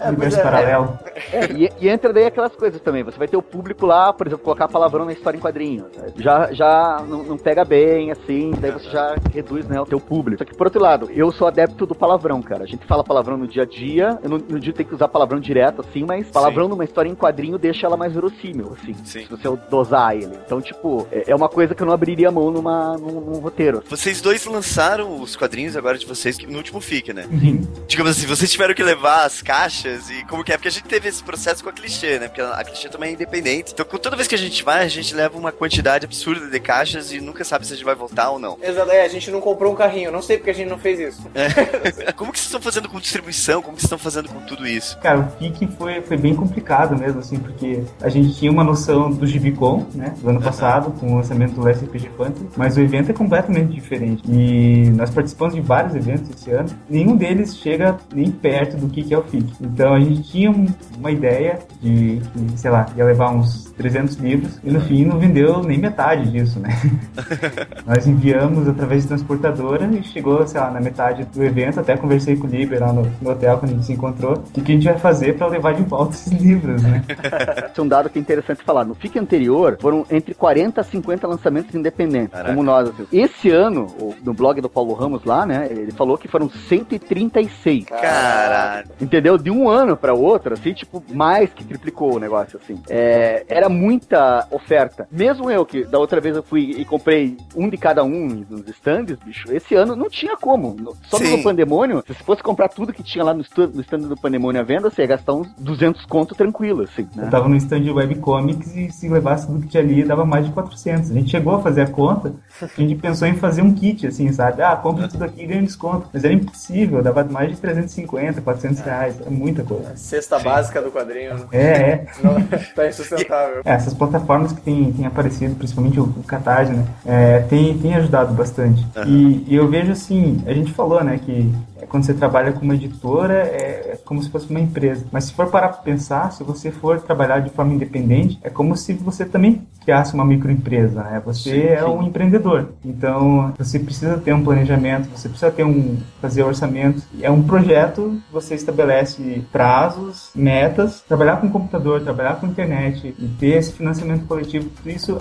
Universo paralelo. É, e, e entra daí aquelas coisas também. Você vai ter o público lá, por exemplo, colocar palavrão na história em quadrinhos. Já, já não, não pega bem, assim, daí você já reduz né, o teu público. Só que, por outro lado, eu sou adepto do palavrão, cara. A gente fala palavrão no dia a dia, eu não, não digo que tem que usar palavrão direto, assim, mas palavrão numa história em quadrinho deixa ela mais verossímil, assim. Sim. Se você dosar ele. Então, tipo, é, é uma coisa que eu não abriria mão numa, num, num roteiro. Vocês dois lançaram os quadrinhos agora de vocês no último FIC, né? Uhum. Digamos assim, vocês tiveram que levar as caixas e como que é? Porque a gente teve esse processo com a clichê, né? Porque a clichê também é independente. Então, toda vez que a gente vai, a gente leva uma quantidade absurda de caixas e nunca sabe se a gente vai voltar ou não. Exato, é, a gente não comprou um carrinho, não sei porque a gente não fez isso. (laughs) Como que vocês estão fazendo com distribuição? Como que vocês estão fazendo com tudo isso? Cara, o FIC foi, foi bem complicado mesmo, assim, porque a gente tinha uma noção do Gibicon, né, do ano passado, com o lançamento do RPG Fantasy, mas o evento é completamente diferente. E nós participamos de vários eventos esse ano, nenhum deles chega nem perto do que que é o FIC. Então a gente tinha um- uma ideia de que, sei lá, ia levar uns 300 livros, e no fim não vendeu nem metade disso, né. (laughs) Nós enviamos através de transportadora e chegou, sei lá, na metade do evento. Até conversei com o Liber lá no, no hotel quando a gente se encontrou. O que a gente vai fazer pra levar de volta esses livros, né? (laughs) É um dado que é interessante falar. No FIC anterior, foram entre 40 a 50 lançamentos independentes, Caraca. como nós. Assim. Esse ano, no blog do Paulo Ramos lá, né, ele falou que foram 136. Caralho. Entendeu? De um ano pra outro, assim, tipo, mais que triplicou o negócio, assim. É, era muita oferta. Mesmo eu, que da outra vez eu fui e comprei um de cada um nos stands, bicho, esse ano não tinha como. Só Sim. no Pandemônio, se você fosse comprar tudo que tinha lá no stand, no stand do Pandemônio à venda, você ia gastar uns 200 conto tranquilo, assim, né? Eu tava no stand de webcomics e se levasse tudo que tinha ali, dava mais de 400. A gente chegou a fazer a conta, a gente pensou em fazer um kit, assim, sabe? Ah, compra tudo aqui e ganha um desconto. Mas era impossível, dava mais de 350, 400 reais. É muita coisa. Cesta básica do quadrinho. né? É, é. (laughs) Não, tá insustentável. É, essas plataformas que têm têm aparecido, principalmente o, o Catarse, né, é, tem, tem ajudado bastante. E, e eu vejo assim, a gente falou, né, que é, quando você trabalha com uma editora, é, é como se fosse uma empresa. Mas se for parar pra pensar, se você for trabalhar de forma independente, é como se você também criasse uma microempresa, né? Você Sim, é sim. um empreendedor. Então, você precisa ter um planejamento, você precisa ter um fazer orçamento. É um projeto, você estabelece prazos, metas, trabalhar com computador, trabalhar com internet e ter esse financiamento coletivo, tudo isso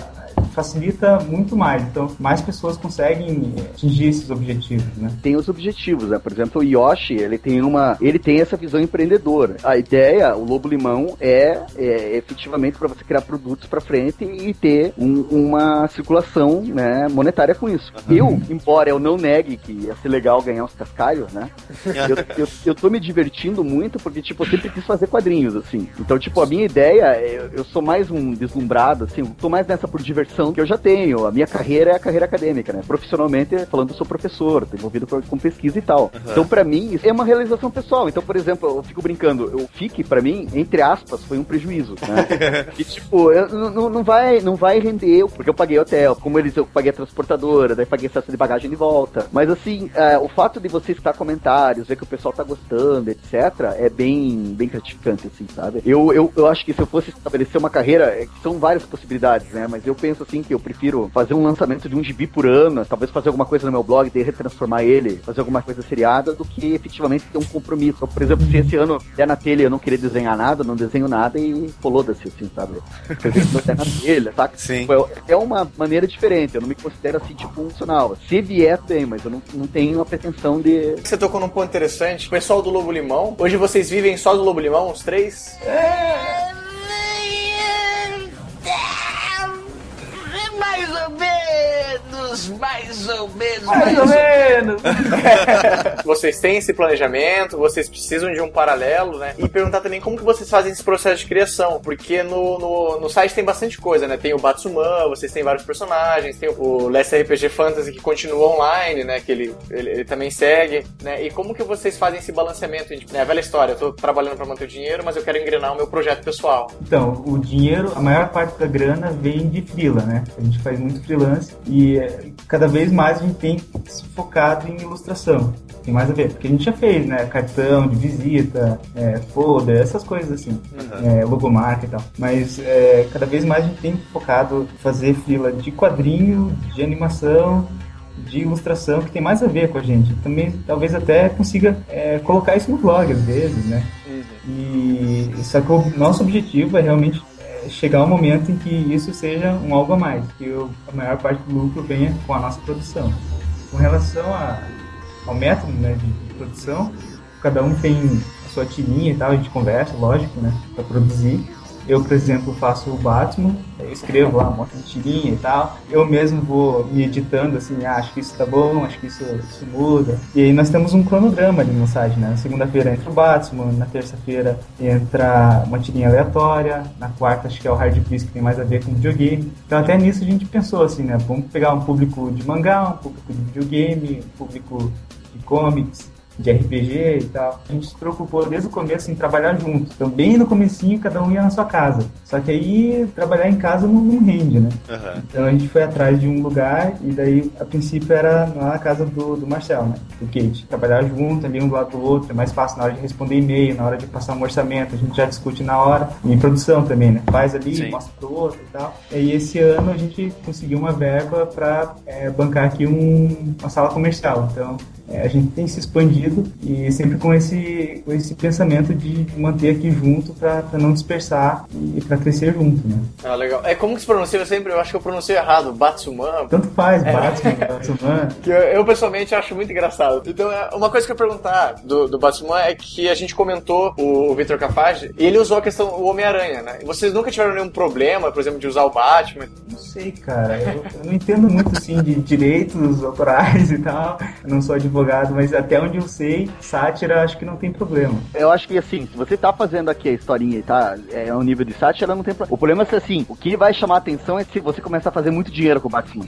facilita muito mais. Então, mais pessoas conseguem atingir esses objetivos, né? Tem os objetivos, né? Por exemplo, o Yoshi, ele tem uma, ele tem essa visão empreendedora. A ideia, o Lobo Limão é, é efetivamente para você criar produtos para frente e ter um- uma circulação, né, monetária com isso. Eu, embora eu não negue que ia ser legal ganhar uns cascalhos, né? eu, eu, eu tô me divertindo muito porque, tipo, eu sempre quis fazer quadrinhos, assim. Então, tipo, a minha ideia, eu, eu sou mais um deslumbrado, assim, eu tô mais nessa por diversão que eu já tenho. A minha carreira é a carreira acadêmica, né? Profissionalmente, falando, eu sou professor, tô envolvido com, com pesquisa e tal. Então, pra mim, isso é uma realização pessoal. Então, por exemplo, eu fico brincando, o FIC, pra mim, entre aspas, foi um prejuízo, né? (laughs) e, tipo, eu, não- não, vai, não vai render, porque eu paguei hotel, como eles, eu paguei a transportadora, daí paguei excesso de bagagem de volta. Mas, assim, é, o fato de você escutar comentários, ver que o pessoal tá gostando, etc., é bem, bem gratificante, assim, sabe? Eu, eu, eu acho que se eu fosse estabelecer uma carreira, é são várias possibilidades, né? Mas eu penso, assim, que eu prefiro fazer um lançamento de um gibi por ano, talvez fazer alguma coisa no meu blog, de retransformar ele, fazer alguma coisa seriada, do que efetivamente ter um compromisso. Por exemplo, se esse ano der na telha e eu não querer desenhar nada, não desenho nada e foda-se, assim, sabe? Der na telha, saca? Sim. Tipo, é- É uma maneira diferente, eu não me considero assim, tipo, funcional. Se vier, bem, mas eu não, não tenho a pretensão de. Você tocou num ponto interessante. O pessoal do Lobo Limão, hoje vocês vivem só do Lobo Limão, os três? Mais ou menos, mais ou menos, Mais ou menos! (laughs) vocês têm esse planejamento, vocês precisam de um paralelo, né? E perguntar também como que vocês fazem esse processo de criação, porque no, no, no site tem bastante coisa, né? Tem o Batsuman, vocês têm vários personagens, tem o Last RPG Fantasy que continua online, né? Que ele, ele, ele também segue, né? E como que vocês fazem esse balanceamento? Né? A velha história, eu tô trabalhando pra manter o dinheiro, mas eu quero engrenar o meu projeto pessoal. Então, o dinheiro, a maior parte da grana vem de freela, né? A gente faz muito freelance e é, cada vez mais a gente tem se focado em ilustração. Tem mais a ver, porque a gente já fez, né? Cartão de visita, é, folder, essas coisas assim, é, logomarca e tal. Mas é, cada vez mais a gente tem focado em fazer freela de quadrinho, de animação, de ilustração, que tem mais a ver com a gente. Também, talvez até consiga é, colocar isso no blog às vezes, né? E só que o nosso objetivo é realmente chegar ao momento em que isso seja um algo a mais, que o- a maior parte do lucro venha com a nossa produção. Com relação a- ao método né, de produção, cada um tem a sua tirinha e tal, a gente conversa, lógico, né, para produzir. Eu, por exemplo, faço o Batman, eu escrevo lá um monte de tirinha e tal. Eu mesmo vou me editando, assim, ah, acho que isso tá bom, acho que isso, isso muda. E aí nós temos um cronograma no site, né? Na segunda-feira entra o Batman, na terça-feira entra uma tirinha aleatória, na quarta acho que é o Hard Quiz, que tem mais a ver com videogame. Então até nisso a gente pensou assim, né? Vamos pegar um público de mangá, um público de videogame, um público de comics, de RPG e tal. A gente se preocupou desde o começo em trabalhar junto. Então, bem no comecinho, cada um ia na sua casa. Só que aí, trabalhar em casa não, não rende, né? Então, a gente foi atrás de um lugar e daí, a princípio, era na casa do, do Marcel, né? Do Kate. Trabalhar junto, ali um do lado do outro, é mais fácil na hora de responder e-mail, na hora de passar um orçamento, a gente já discute na hora. E em produção também, né? Faz ali, Sim. mostra pro outro e tal. E aí, esse ano, a gente conseguiu uma verba para bancar aqui um- uma sala comercial. Então, é, a gente tem se expandido e sempre com esse, com esse pensamento de manter aqui junto para não dispersar e para crescer junto, né? Ah, legal. É como que se pronuncia? Eu sempre, eu acho que eu pronuncio errado. Batsuman. Tanto faz, Batman, Batman. (laughs) Que eu, eu, pessoalmente acho muito engraçado. Então, é, uma coisa que eu ia perguntar do, do Batman é que a gente comentou, o, o Victor Cafage, e ele usou a questão do Homem-Aranha, né? Vocês nunca tiveram nenhum problema, por exemplo, de usar o Batman? Não sei, cara. Eu, eu não entendo muito assim de direitos autorais e tal. Eu não sou advogado, mas até onde eu sei, sátira acho que não tem problema. Eu acho que assim, se você tá fazendo aqui a historinha e tá é um nível de sátira, não tem problema. O problema é se assim, o que vai chamar a atenção é se você começar a fazer muito dinheiro com o Batman.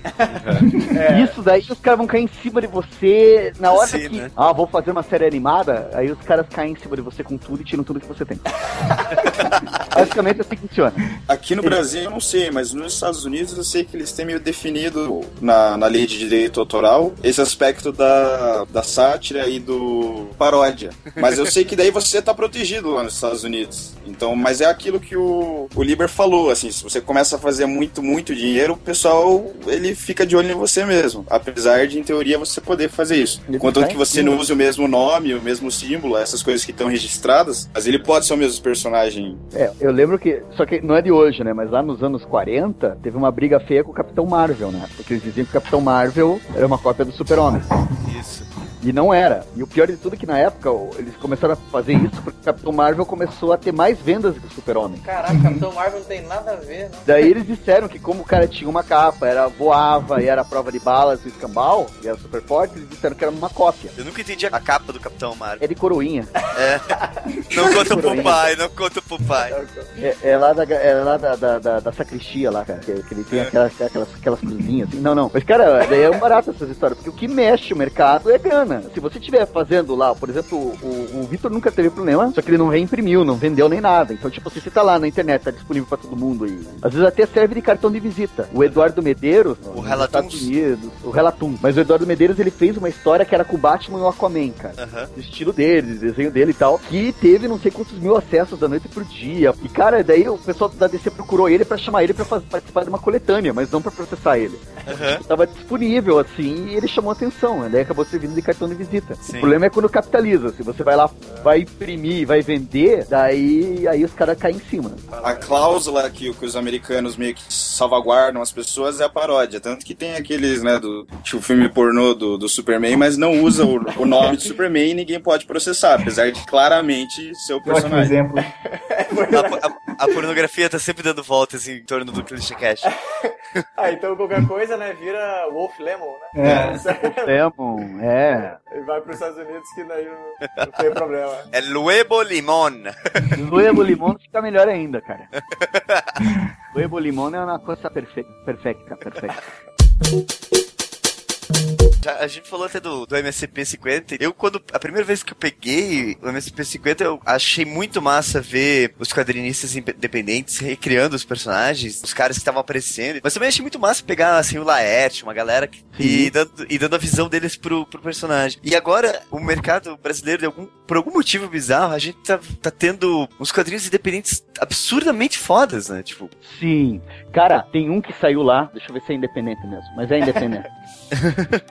(laughs) Isso daí os caras vão cair em cima de você na hora Sim, que. né? Ah, vou fazer uma série animada, aí os caras caem em cima de você com tudo e tiram tudo que você tem. (laughs) Basicamente é assim que funciona. Aqui no Brasil eu não sei, mas nos Estados Unidos eu sei que eles têm meio definido na, na lei de direito autoral esse aspecto da da, da sátira e do paródia. Mas eu sei que daí você tá protegido lá nos Estados Unidos. Então, mas é aquilo que o, o Liber falou, assim, se você começa a fazer muito, muito dinheiro, o pessoal, ele fica de olho em você mesmo. Apesar de, em teoria, você poder fazer isso. Contanto que você não use o mesmo nome, o mesmo símbolo, essas coisas que estão registradas, mas ele pode ser o mesmo personagem. É, eu lembro que. Só que não é de hoje, né? Mas lá nos anos 40, teve uma briga feia com o Capitão Marvel, né? Porque eles diziam que o Capitão Marvel era uma cópia do Super-Homem. Isso. E não era. E o pior de tudo é que na época eles começaram a fazer isso porque o Capitão Marvel começou a ter mais vendas que o Super-Homem. Caraca, Capitão Marvel não tem nada a ver, né? Daí eles disseram que como o cara tinha uma capa, era voava e era prova de balas e escambau, e era super forte, eles disseram que era uma cópia. Eu nunca entendi a capa do Capitão Marvel. É de coroinha. Não (laughs) conta pro pai, não conta pro pai. É, é lá, da, é lá da, da, da, da sacristia lá, cara, que, que ele tem aquelas, aquelas, aquelas cruzinhas assim. Não, não. Mas, cara, daí é um barato essas histórias, porque o que mexe o mercado é grana. Se você estiver fazendo lá, por exemplo, o, o Vitor nunca teve problema, só que ele não reimprimiu, não vendeu nem nada. Então, tipo, se você tá lá na internet, tá disponível pra todo mundo e às vezes até serve de cartão de visita. O Eduardo Medeiros, Relatuns. Estados Unidos, o Relatum. Mas o Eduardo Medeiros, ele fez uma história que era com o Batman e o Aquaman, cara do estilo dele, do desenho dele e tal, que teve não sei quantos mil acessos da noite pro dia. E cara, daí o pessoal da DC procurou ele pra chamar ele pra faz- participar de uma coletânea, mas não pra processar ele. Aham. Tava disponível assim e ele chamou atenção, né? daí acabou servindo de cartão de visita. Sim. O problema é quando capitaliza, se você vai lá, vai imprimir, vai vender, daí aí os caras caem em cima. A cláusula que, que os americanos meio que salvaguardam as pessoas é a paródia. Tanto que tem aqueles, né, do tipo, filme pornô do, do Superman, mas não usa o, o nome de Superman e ninguém pode processar, apesar de claramente ser o personagem. exemplo. (laughs) A, a- a pornografia tá sempre dando voltas em torno do Clichê Cash. (laughs) Ah, então qualquer coisa, né, vira Wolf Lemon, né? É. Demon, é. E vai pros Estados Unidos que daí não, não tem problema. É Luebo Limon. Luebo Limão fica melhor ainda, cara. (laughs) Luebo Limão é uma coisa perfeita, perfeita, perfeita. Já- A gente falou até do, do MSP50. Eu, quando. A primeira vez que eu peguei o MSP50, eu achei muito massa ver os quadrinistas independentes recriando os personagens, os caras que estavam aparecendo. Mas também achei muito massa pegar, assim, o Laerte, uma galera que, e, dando, e dando a visão deles pro, pro personagem. E agora, o mercado brasileiro, algum, por algum motivo bizarro, a gente tá, tá tendo uns quadrinhos independentes absurdamente fodas, né? Tipo, Sim. Cara, tem um que saiu lá, deixa eu ver se é independente mesmo, mas é independente. (laughs)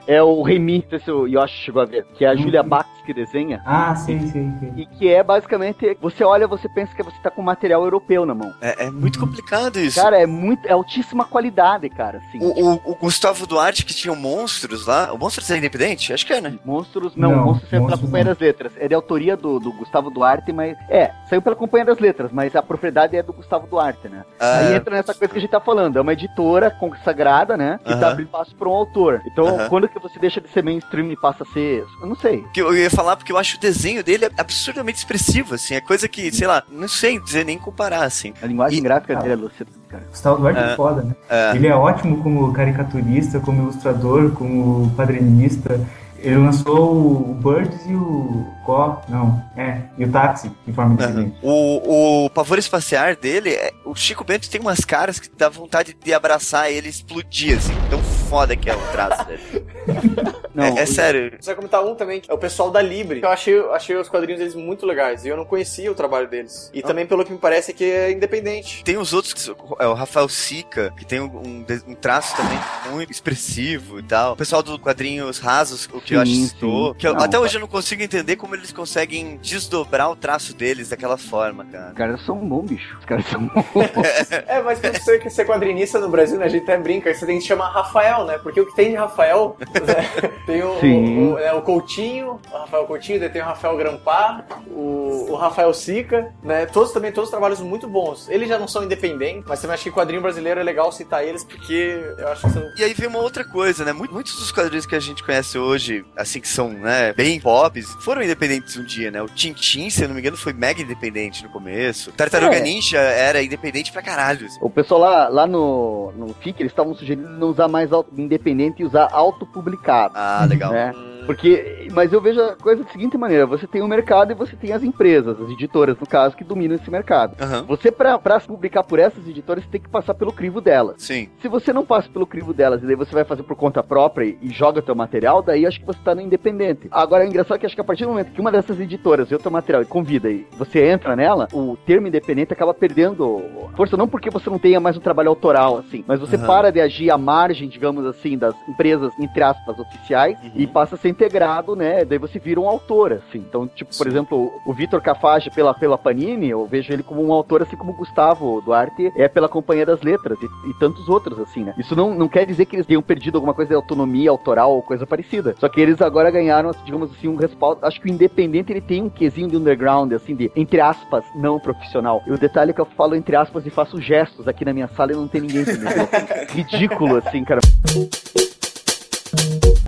é o Remy, não sei se o Yoshi chegou a ver, que é a Julia Bax que desenha. Ah, sim, sim, sim. E que é basicamente, você olha, você pensa que você tá com material europeu na mão. é, é muito complicado isso. Cara, é muito, é altíssima qualidade, cara, assim. O, o- o Gustavo Duarte, que tinha o Monstros lá. O Monstros é independente? Acho que é, né? Monstros, não, Não, Monstros saiu pela Companhia das Letras. É de autoria do, do Gustavo Duarte, mas. É, saiu pela Companhia das Letras, mas a propriedade é do Gustavo Duarte, né? Ah. Aí entra nessa coisa que a gente tá falando. É uma editora consagrada, né? Que Aham. tá abrindo espaço pra um autor. Então, quando que você deixa de ser mainstream e passa a ser. Eu não sei. Que eu ia falar porque eu acho o desenho dele absurdamente expressivo, assim. É coisa que, sei lá, não sei dizer nem comparar, assim. A linguagem E- gráfica dele é lucida, cara. Gustavo Duarte é, É. foda, né? É. Ele é ótimo como caricaturista, como ilustrador, como quadrinista. Ele lançou o Birds e o Có, não, é, e o Táxi, de forma independente. O, o pavor espaciar dele, é- o Chico Bento tem umas caras que dá vontade de abraçar ele e explodir, assim. Tão foda que é o traço dele. (laughs) Não, é, é sério. Você vai comentar um também, que é o pessoal da Libre. Eu achei, achei os quadrinhos deles muito legais. E eu não conhecia o trabalho deles. E também, pelo que me parece, é que é independente. Tem os outros, que são- é o Rafael Sica, que tem um, um de- traço também muito expressivo e tal. O pessoal do quadrinhos rasos, o que eu acho Sim, citou. sim. Que eu- Não, até tá. hoje eu não consigo entender como eles conseguem desdobrar o traço deles daquela forma, cara. Os caras são bons, bicho. Os caras são bons. É, mas pra você que ser quadrinista no Brasil, né, a gente até brinca, você tem que chamar Rafael, né? Porque o que tem de Rafael, né, (laughs) tem o, Sim. o, é, o Coutinho, o Rafael Coutinho, daí tem o Rafael Grampar, o, o Rafael Sica, né? Todos também, todos trabalhos muito bons. Eles já não são independentes, mas também acho que quadrinho brasileiro é legal citar eles, porque eu acho que são E aí vem uma outra coisa, né? Mu- Muitos dos quadrinhos que a gente conhece hoje, assim, que são, né, bem pops, foram independentes um dia, né? O Tintin, se eu não me engano, foi mega independente no começo. Tartaruga É. Ninja era independente pra caralho. assim. O pessoal lá, lá no, no FIC, eles estavam sugerindo não usar mais independente e usar autopublicado. Ah, legal. né? Porque mas eu vejo a coisa da seguinte maneira: você tem o mercado e você tem as empresas, as editoras, no caso, que dominam esse mercado. Aham. Você, pra, pra se publicar por essas editoras, tem que passar pelo crivo delas. Sim. Se você não passa pelo crivo delas e daí você vai fazer por conta própria e, e joga teu material, daí acho que você tá no independente. Agora, é engraçado que acho que a partir do momento que uma dessas editoras vê o teu material e convida e você entra nela, o termo independente acaba perdendo força, não porque você não tenha mais um trabalho autoral, assim, mas você Aham. para de agir à margem, digamos assim, das empresas, entre aspas, oficiais Uhum. e passa a ser integrado, né? Daí você vira um autor, assim. Então, tipo, por Sim. exemplo, o Vitor Cafage pela, pela Panini, eu vejo ele como um autor, assim como o Gustavo Duarte é pela Companhia das Letras e, e tantos outros, assim, né? Isso não, não quer dizer que eles tenham perdido alguma coisa de autonomia autoral ou coisa parecida. Só que eles agora ganharam, digamos assim, um respaldo. Acho que o independente ele tem um quesinho de underground, assim, de, entre aspas, não profissional. E o detalhe é que eu falo entre aspas e faço gestos aqui na minha sala e não tem ninguém entendendo. (laughs) Ridículo, assim, cara.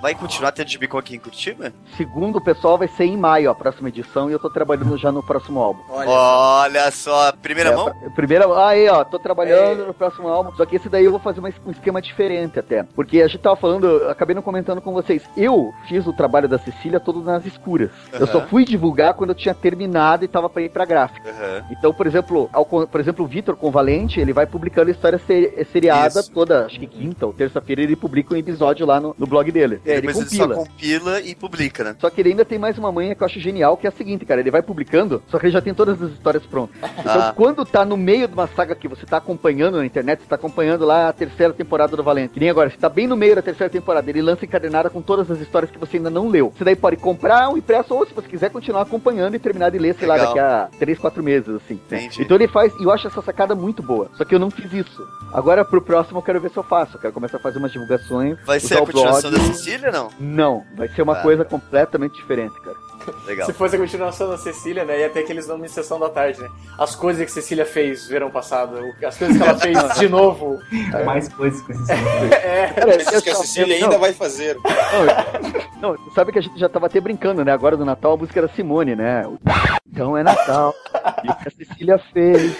Vai continuar tendo Gibicon aqui em Curitiba? Segundo o pessoal, vai ser em maio a próxima edição e eu tô trabalhando já no próximo álbum. Olha. Olha só, primeira É, mão? pra- Primeira, ah, aí, ó, tô trabalhando no próximo álbum. Só que esse daí eu vou fazer uma- um esquema diferente até. Porque a gente tava falando, eu acabei não comentando com vocês. Eu fiz o trabalho da Cecília todo nas escuras. Eu só fui divulgar quando eu tinha terminado e tava pra ir pra gráfica. Aham. Então, por exemplo, ao por exemplo, o Vitor Convalente, ele vai publicando história seri- seriada Isso. toda, acho que quinta ou terça-feira ele publica um episódio lá no, no blog dele. É, ele Depois ele compila. só compila e publica, né? Só que ele ainda tem mais uma manha que eu acho genial, que é a seguinte, cara, ele vai publicando, só que ele já tem todas as histórias prontas. Então, Ah. quando tá no meio de uma saga que você tá acompanhando na internet, você tá acompanhando lá a terceira temporada do Valente. Que nem agora, você tá bem no meio da terceira temporada, ele lança encadernada com todas as histórias que você ainda não leu. Você daí pode comprar um impresso, ou se você quiser continuar acompanhando e terminar de ler, sei lá, Legal. daqui a 3, 4 meses, assim. Entendi. Então ele faz, e eu acho essa sacada muito boa. Só que eu não fiz isso. Agora, pro próximo, eu quero ver se eu faço. Eu quero começar a fazer umas divulgações. Vai ser a continuação blog. da Cecília, não? Não, vai ser uma Ah, coisa completamente diferente, cara. Legal. Se fosse a continuação da Cecília, né? Ia ter aqueles nomes de sessão da tarde, né? As coisas que Cecília fez verão passado, as coisas que ela fez de novo. Mais coisas com esses É. Cara, Coisas que a Cecília ainda vai fazer. Não, não, sabe que a gente já tava até brincando, né? Agora do Natal a música era Simone, né? Então é Natal. E o que a Cecília fez.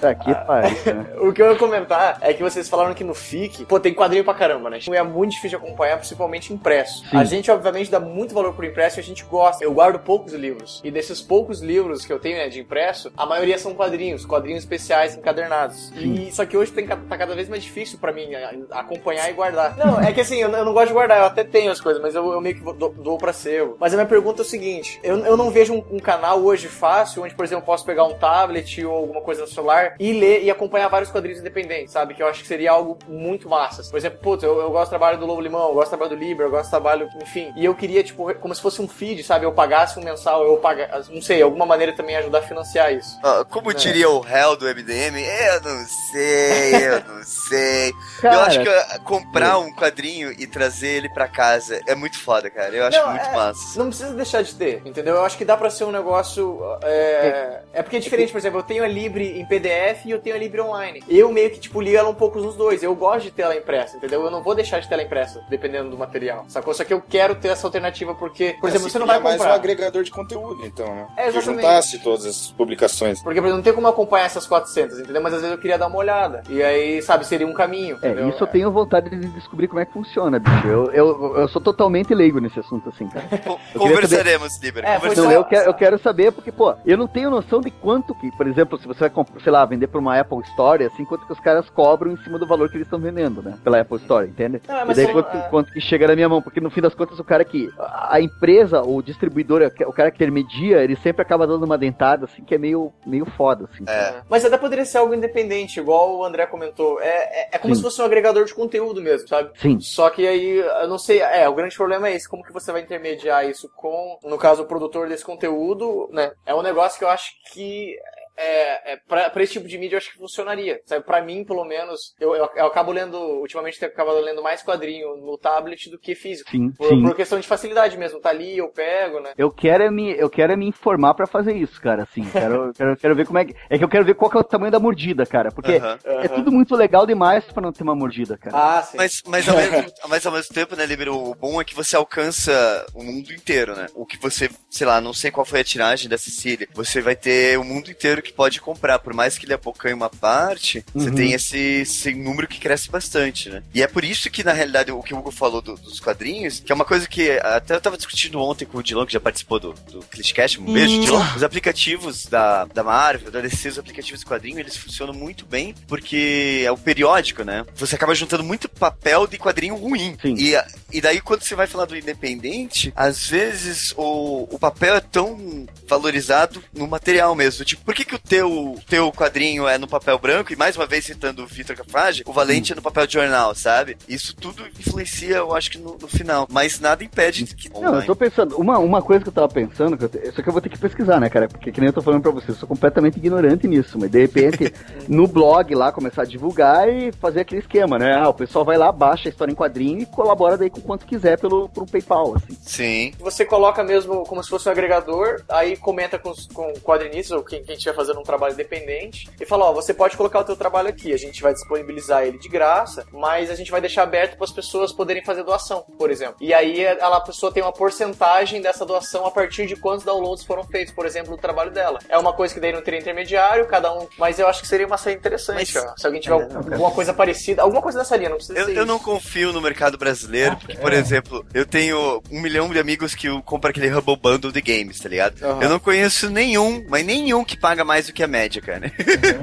tá que pariu, né? O que eu ia comentar é que vocês falaram que no FIC, pô, tem quadrinho pra caramba, né? É muito difícil de acompanhar, principalmente impresso. Sim. A gente, obviamente, dá muito valor pro impresso e a gente gosta. Eu guardo poucos livros. E desses poucos livros que eu tenho, né, de impresso, a maioria são quadrinhos, quadrinhos especiais encadernados. E só que hoje tem, tá cada vez mais difícil pra mim a- acompanhar e guardar. Não, é que assim, eu, eu não gosto de guardar, eu até tenho as coisas, mas eu, eu meio que dou, dou pra sebo. Mas a minha pergunta é o seguinte: eu, eu não vejo um, um canal hoje fácil, onde, por exemplo, eu posso pegar um tablet ou alguma coisa no celular e ler e acompanhar vários quadrinhos independentes, sabe? Que eu acho que seria algo muito massa. Por exemplo, putz, eu, eu gosto do trabalho do Lobo Limão, eu gosto do trabalho do Liber, eu gosto do trabalho, enfim. E eu queria, tipo, como se fosse um feed, sabe? Eu pagasse um mensal, eu pagasse, não sei, alguma maneira também ajudar a financiar isso. Ah, como diria o réu do MDM, eu não sei, eu não (laughs) sei. Cara, eu acho que comprar um quadrinho e trazer ele pra casa é muito foda, cara. Eu acho Não, muito é- massa. Não precisa deixar de ter, entendeu? Eu acho que dá pra ser um negócio. É, é porque é diferente, por exemplo, eu tenho a Libre em PDF e eu tenho a Libre online. Eu meio que, tipo, li ela um pouco nos dois. Eu gosto de ter ela impressa, entendeu? Eu não vou deixar de ter ela impressa, dependendo do material. Sacou? Só que eu quero ter essa alternativa, porque, por exemplo, Assim, você não vai mais um comprar. agregador de conteúdo, então, né? É, que juntasse todas as publicações. Porque, por exemplo, não tem como acompanhar essas 400, entendeu? Mas às vezes eu queria dar uma olhada. E aí, sabe, seria um caminho. É, entendeu? isso eu tenho vontade de descobrir como é que funciona, bicho. Eu, eu, eu sou totalmente leigo nesse assunto, assim, cara. (laughs) Queria Conversaremos, Liber. É, conversaremos. Eu quero, eu quero saber, porque, pô, eu não tenho noção de quanto que, por exemplo, se você vai, comp- sei lá, vender pra uma Apple Store, assim, quanto que os caras cobram em cima do valor que eles estão vendendo, né? Pela Apple Store, entende? Ah, e mas daí são, quanto, é. quanto que chega na minha mão, porque no fim das contas o cara que, a a empresa, o distribuidor, o cara que intermedia, ele sempre acaba dando uma dentada, assim, que é meio, meio foda, assim. É. Mas até poderia ser algo independente, igual o André comentou. É, é, é como Sim. se fosse um agregador de conteúdo mesmo, sabe? Sim. Só que aí, eu não sei, é, o grande problema é esse, como que você vai intermediar isso com, no caso, o produtor desse conteúdo, né? É um negócio que eu acho que é, é pra, pra esse tipo de mídia eu acho que funcionaria, sabe? Pra mim, pelo menos, eu, eu, eu acabo lendo, ultimamente tenho acabado lendo mais quadrinho no tablet do que físico. Sim, Por, sim. por questão de facilidade mesmo, tá ali, eu pego, né? Eu quero é me, eu quero é me informar pra fazer isso, cara, assim. Quero, (laughs) quero, quero ver como é que. É que eu quero ver qual que é o tamanho da mordida, cara. Porque Aham. é tudo muito legal demais pra não ter uma mordida, cara. Ah, sim. Mas, mas, ao (laughs) mesmo, mas ao mesmo tempo, né, Liber, o bom é que você alcança o mundo inteiro, né? O que você, sei lá, não sei qual foi a tiragem da Cecília. Você vai ter o mundo inteiro que que pode comprar, por mais que ele abocanhe uma parte, você Uhum. tem esse, esse número que cresce bastante, né? E é por isso que, na realidade, o que o Hugo falou do- dos quadrinhos, que é uma coisa que até eu tava discutindo ontem com o Dilon, que já participou do, do Clitcast, um beijo, Dilon. Os aplicativos da, da Marvel, da DC, os aplicativos de quadrinho, eles funcionam muito bem, porque é o periódico, né? Você acaba juntando muito papel de quadrinho ruim. Sim. E, e daí, quando você vai falar do independente, às vezes o, o papel é tão valorizado no material mesmo. Tipo, por que, que o teu, teu quadrinho é no papel branco? E mais uma vez citando o Vitor Cafage, o Valente é no papel de jornal, sabe? Isso tudo influencia, eu acho que no, no final. Mas nada impede que. Não, eu online. tô pensando, uma, uma coisa que eu tava pensando, que eu te- isso aqui eu vou ter que pesquisar, né, cara? Porque que nem eu tô falando pra vocês, eu sou completamente ignorante nisso, mas de repente, (laughs) no blog lá, começar a divulgar e fazer aquele esquema, né? Ah, o pessoal vai lá, baixa a história em quadrinho e colabora daí com quanto quiser pelo, um PayPal, assim. Sim. Você coloca mesmo como se fosse um agregador, aí comenta com, com quadrinistas ou quem, quem estiver fazendo um trabalho independente e fala, ó, você pode colocar o teu trabalho aqui, a gente vai disponibilizar ele de graça, mas a gente vai deixar aberto para as pessoas poderem fazer doação, por exemplo. E aí ela, a pessoa tem uma porcentagem dessa doação a partir de quantos downloads foram feitos, por exemplo, do trabalho dela. É uma coisa que daí não teria intermediário, cada um, mas eu acho que seria uma saída interessante, Mas- ó. Se alguém tiver alguma coisa parecida, alguma coisa nessa linha, não precisa Eu, ser eu isso. não confio no mercado brasileiro, porque, por exemplo, eu tenho um milhão de amigos que compram aquele Humble Bundle de games, tá ligado? Aham. Eu não conheço nenhum, mas nenhum que paga mais do que a média, cara.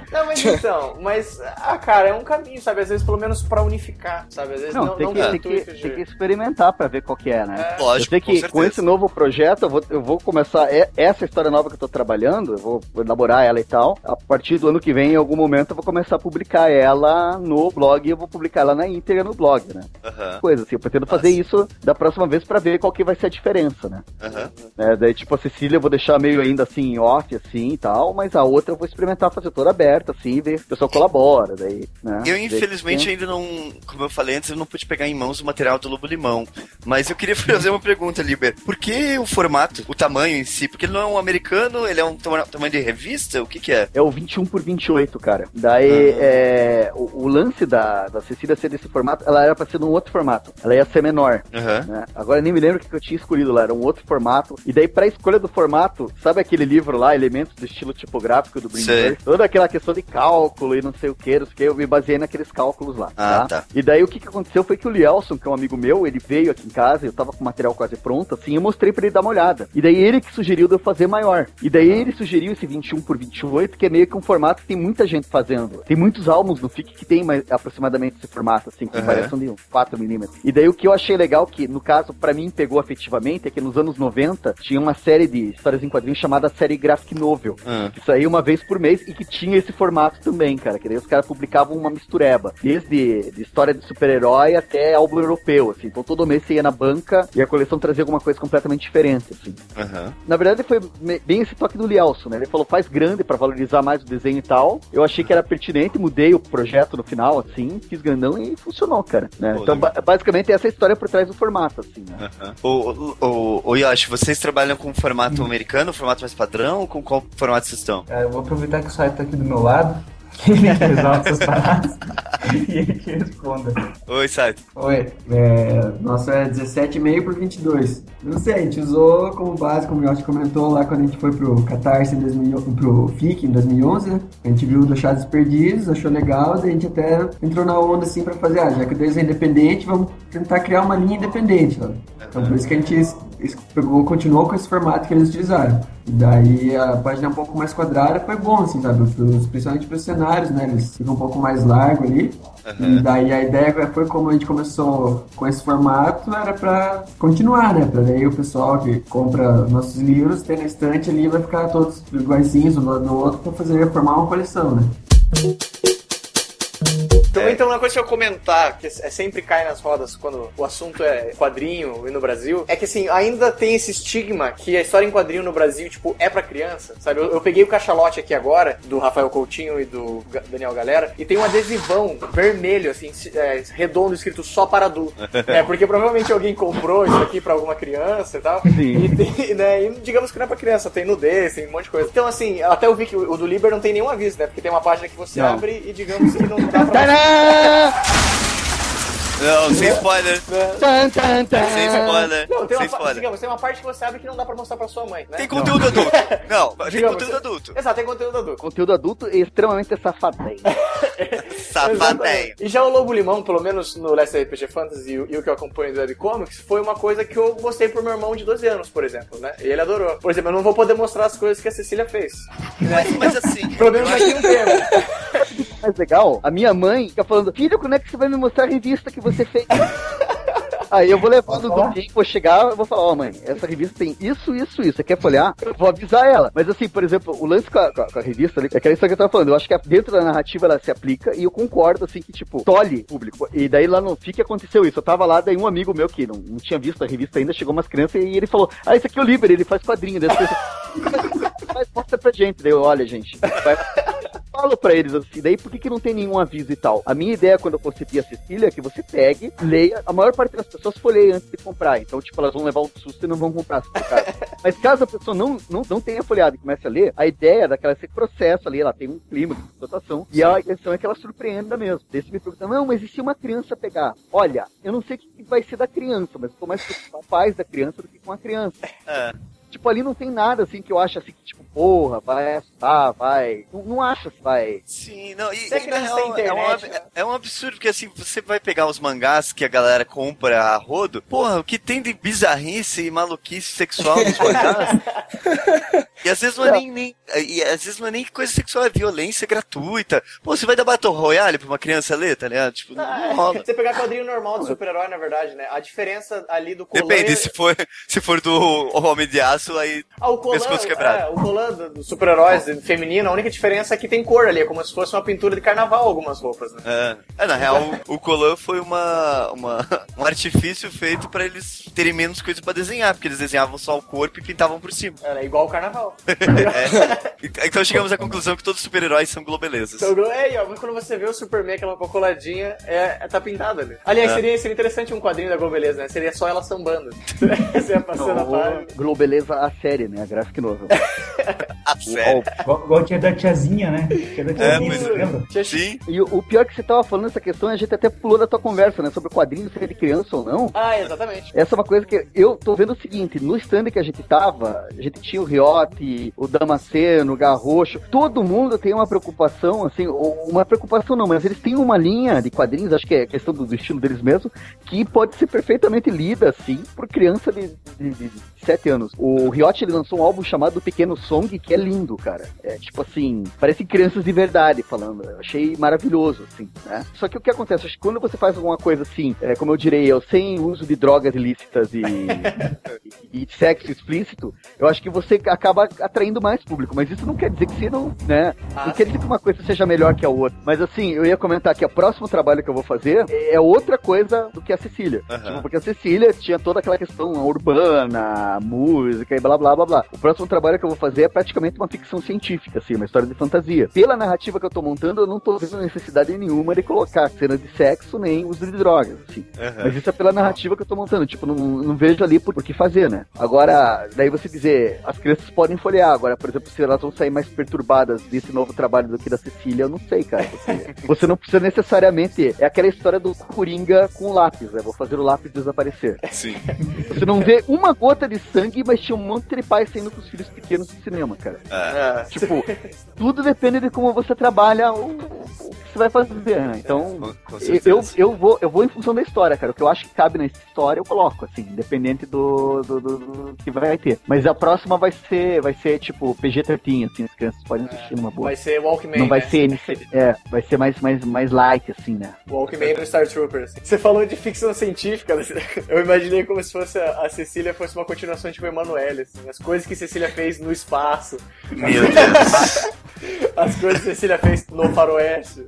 Não, mas então, mas, ah, cara, é um caminho, sabe? Às vezes, pelo menos pra unificar, sabe? Às vezes Não, não, tem, não que, com tem, que, tem que experimentar pra ver qual que é, né? É. Lógico, eu sei com que certeza. com esse novo projeto eu vou, eu vou começar é- essa história nova que eu tô trabalhando, eu vou elaborar ela e tal. A partir do ano que vem, em algum momento, eu vou começar a publicar ela no blog e eu vou publicar ela na íntegra no blog, né? Aham, Coisa assim, eu pretendo fazer isso da próxima vez pra ver qual que vai ser a diferença, né? aham. É, daí, tipo, a Cecília eu vou deixar meio ainda assim, em off, assim e tal, mas a outra eu vou experimentar fazer toda aberta, assim, ver se o pessoal colabora, daí, né? Eu, infelizmente, ainda não, como eu falei antes, eu não pude pegar em mãos o material do Lobo Limão. Mas eu queria (laughs) fazer uma pergunta, Liber. Por que o formato, o tamanho em si? Porque ele não é um americano, ele é um tama- tamanho de revista? O que que é? É o 21 por 28, cara. Daí, é, o, o lance da, da Cecília ser desse formato, ela era pra ser num outro formato. Ela ia ser menor. Aham. né? Agora eu nem me lembro o que que eu tinha escolhido lá, era um outro formato. E daí, pra escolha do formato, sabe aquele livro lá, Elementos do Estilo Tipográfico do Sei. Greenberg? Toda aquela questão de cálculo e não sei o que, não sei o que, eu me baseei naqueles cálculos lá. Ah, tá. E daí o que, que aconteceu foi que o Lielson, que é um amigo meu, ele veio aqui em casa, eu tava com o material quase pronto, assim, eu mostrei pra ele dar uma olhada. E daí ele que sugeriu de eu fazer maior. E daí ele sugeriu esse 21 por 28, que é meio que um formato que tem muita gente fazendo. Tem muitos álbuns no FIC que tem mais, aproximadamente esse formato, assim, com Aham. variação de 4 milímetros. E daí o que eu achei legal, que no caso, pra mim, pegou afetivamente, é que nos anos 90 tinha uma série de histórias em quadrinhos chamada série Graphic Novel. Ah. Que saía uma vez por mês e que tinha esse formato também, cara. Que daí os caras publicavam uma mistureba. Desde de história de super-herói até álbum europeu, assim. Então todo mês você ia na banca e a coleção trazia alguma coisa completamente diferente, assim. Aham. Na verdade foi bem esse toque do Lielson, né? Ele falou, faz grande pra valorizar mais o desenho e tal. Eu achei que era pertinente, mudei o projeto no final, assim, fiz grandão e funcionou, cara. né? Pô, Então, ba- basicamente, essa é a história por trás do formato, assim, né? Aham. O, o, o, o Yoshi, vocês trabalham com formato americano, formato mais padrão? Com qual formato vocês estão? É, eu vou aproveitar que o site tá aqui do meu lado, (laughs) que ele que resolve essas paradas, (laughs) e ele que responda. Oi, Saito. Oi, é, nosso é 17,5 por 22. Não sei, a gente usou como base, como o Yoshi comentou lá quando a gente foi pro Catarse em 2000, pro FIC em 2011, né? A gente viu o do Chaves Perdidos, achou legal, daí a gente até entrou na onda assim pra fazer, ah, já que o desenho é independente, vamos tentar criar uma linha independente, sabe? Então por isso que a gente pegou, continuou com esse formato que eles utilizaram. E daí a página é um pouco mais quadrada foi bom, assim, sabe? Pros- principalmente para os cenários, né? Eles ficam um pouco mais largo ali. E daí a ideia foi como a gente começou com esse formato, era pra continuar, né? Pra daí o pessoal que compra nossos livros ter na estante ali vai ficar todos iguaizinhos um do lado do outro pra fazer, formar uma coleção, né? Também então uma coisa que eu comentar, que é sempre cai nas rodas quando o assunto é quadrinho e no Brasil, é que assim, ainda tem esse estigma que a história em quadrinho no Brasil, tipo, é pra criança, sabe? Eu, eu peguei o cachalote aqui agora, do Rafael Coutinho e do Daniel Galera, e tem um adesivão vermelho, assim, é, redondo, escrito só para adulto. (laughs) é, porque provavelmente alguém comprou isso aqui pra alguma criança e tal. Sim. E, tem, né, e digamos que não é pra criança, tem nudez, tem um monte de coisa. Então, assim, até eu vi que o, o do Liber não tem nenhum aviso, né? Porque tem uma página que você Não. abre e digamos que não dá pra. (laughs) Não, sem spoiler. Tan, tan, tan. Sem spoiler. Não, tem sem uma, spoiler. digamos, tem uma parte que você abre que não dá pra mostrar pra sua mãe, né? Tem conteúdo adulto. (laughs) Não, tem Digamos, conteúdo você- adulto. Exato, tem conteúdo adulto. Conteúdo adulto e extremamente safadinho. (laughs) Safadinho. E já o Lobo Limão, pelo menos no Last RPG Fantasy e, o- que eu acompanho do Webcomics, foi uma coisa que eu mostrei pro meu irmão de 12 anos, por exemplo, né? E ele adorou. Por exemplo, eu não vou poder mostrar as coisas que a Cecília fez. Mas, mas assim. Pelo menos daqui um tempo. (laughs) mais legal, a minha mãe fica falando, filho, quando é que você vai me mostrar a revista que você fez? (laughs) Aí eu vou levando do tempo, vou chegar, eu vou falar, ó mãe, essa revista tem isso, isso, isso. Você quer folhear? Eu vou avisar ela. Mas assim, por exemplo, o lance com a, com a- com a revista ali, é aquela história que eu tava falando. Eu acho que dentro da narrativa ela se aplica e eu concordo, assim, que tipo, tolhe público. E daí lá no FIC aconteceu isso. Eu tava lá, daí um amigo meu que não, não tinha visto a revista ainda, chegou umas crianças e ele falou, ah, esse aqui é o Liber, ele faz quadrinho. Daí as pessoas, mas (laughs) mostra pra gente. Daí eu, olha, gente, vai falo pra eles assim, daí por que, que não tem nenhum aviso e tal? A minha ideia quando eu concebi a Cecília é que você pegue, leia, a maior parte das pessoas folheia antes de comprar, então tipo, elas vão levar um susto e não vão comprar o. (laughs) Mas caso a pessoa não, não, não tenha folheado e comece a ler, a ideia daquela esse processo ali, ela tem um clima de explotação, e a intenção é que ela surpreenda mesmo. Você me pergunta, não, mas e se uma criança pegar? Olha, eu não sei o que vai ser da criança, mas eu tô mais preocupado com os pais da criança do que com a criança. É. Tipo, ali não tem nada assim que eu acho assim que, tipo, porra, vai assustar, vai. Não, não acho se vai. Sim, não, e, e na real, tem é, um, internet, né? é um absurdo, porque assim, você vai pegar os mangás que a galera compra a rodo, porra, o que tem de bizarrice e maluquice sexual nos mangás? (laughs) e às vezes não é nem, nem- e às vezes não é nem coisa sexual, é violência gratuita. Pô, você vai dar Battle Royale pra uma criança ler, tá ligado? Tipo, não, não rola. Você pegar quadrinho normal do super-herói, na verdade, né? A diferença ali do. Depende, se for, se for do Homem de Aço, aí Ah, o Colan, pescoço quebrado. é, o Colan do- dos super-heróis feminino, a única diferença é que tem cor ali, é como se fosse uma pintura de carnaval algumas roupas, né? É, É, na real, o o Colan foi uma, uma- um artifício feito pra eles terem menos coisa pra desenhar, porque eles desenhavam só o corpo e pintavam por cima. Era igual o carnaval. (laughs) É. Então chegamos à conclusão que todos os super-heróis são globelezas. Então, é, ó, quando você vê o Superman, aquela roupa coladinha, é, é- tá pintado ali. Aliás, É. seria, seria interessante um quadrinho da Globeleza, né? Seria só ela sambando. (laughs) você ia passando a página. Globeleza a série, né? A graphic novel. (laughs) A série. Igual, tinha da tiazinha, né? Tinha da tiazinha, pois é. lembra? Sim. E o, o pior que você tava falando essa questão, a gente até pulou da tua conversa, né? Sobre quadrinhos, se é de criança ou não. Ah, exatamente. Essa é uma coisa que eu tô vendo o seguinte, no stand que a gente tava, a gente tinha o Riotti, o Damasceno, o Garrocho, todo mundo tem uma preocupação, assim, ou uma preocupação não, mas eles têm uma linha de quadrinhos, acho que é questão do, do estilo deles mesmo, que pode ser perfeitamente lida, assim, por criança de, de, de 7 anos. O Riotti, ele lançou um álbum chamado Pequeno Song, que é lindo, cara. É tipo assim, parece crianças de verdade falando. Eu achei maravilhoso, assim, né? Só que o que acontece? Acho que quando você faz alguma coisa assim, é, como eu direi, eu, sem uso de drogas ilícitas e, (laughs) e, e sexo explícito, eu acho que você acaba atraindo mais público. Mas isso não quer dizer que você não, né? Não quer dizer que uma coisa seja melhor que a outra. Mas assim, eu ia comentar que o próximo trabalho que eu vou fazer é outra coisa do que a Cecília. Aham. Tipo, porque a Cecília tinha toda aquela questão urbana, música e blá blá blá blá. O próximo trabalho que eu vou fazer é praticamente uma ficção científica, assim, uma história de fantasia. Pela narrativa que eu tô montando, eu não tô vendo necessidade nenhuma de colocar cenas de sexo nem uso de drogas, assim. Aham. Mas isso é pela narrativa que eu tô montando. Tipo, não, não vejo ali por, por que fazer, né? Agora, daí você dizer, as crianças podem folhear. Agora, por exemplo, se elas vão sair mais perturbadas desse novo trabalho do que da Cecília, eu não sei, cara. Você, (laughs) você não precisa necessariamente. É aquela história do Coringa com o lápis, né? Vou fazer o lápis desaparecer. Sim. Você não vê uma gota de sangue, mas tinha um monte de pais saindo com os filhos pequenos no cinema, cara. É. Tipo, tudo depende de como você trabalha o, o que você vai fazer, né? Então, com eu, eu, vou, eu vou em função da história, cara. O que eu acho que cabe na história, eu coloco, assim, independente do, do, do- do que vai ter. Mas a próxima vai ser, vai ser tipo, PG-13, assim, as crianças podem assistir numa boa. Vai ser Walkman, Não vai né? ser, NC é, vai ser mais, mais, mais light, assim, né? Walkman do Star Troopers. Você falou de ficção científica, né? (laughs) eu imaginei como se fosse a a Cecília fosse uma continuação tipo Emanuele, assim, as coisas que Cecília fez no espaço, Meu Deus. (laughs) as coisas que Cecília fez no faroeste.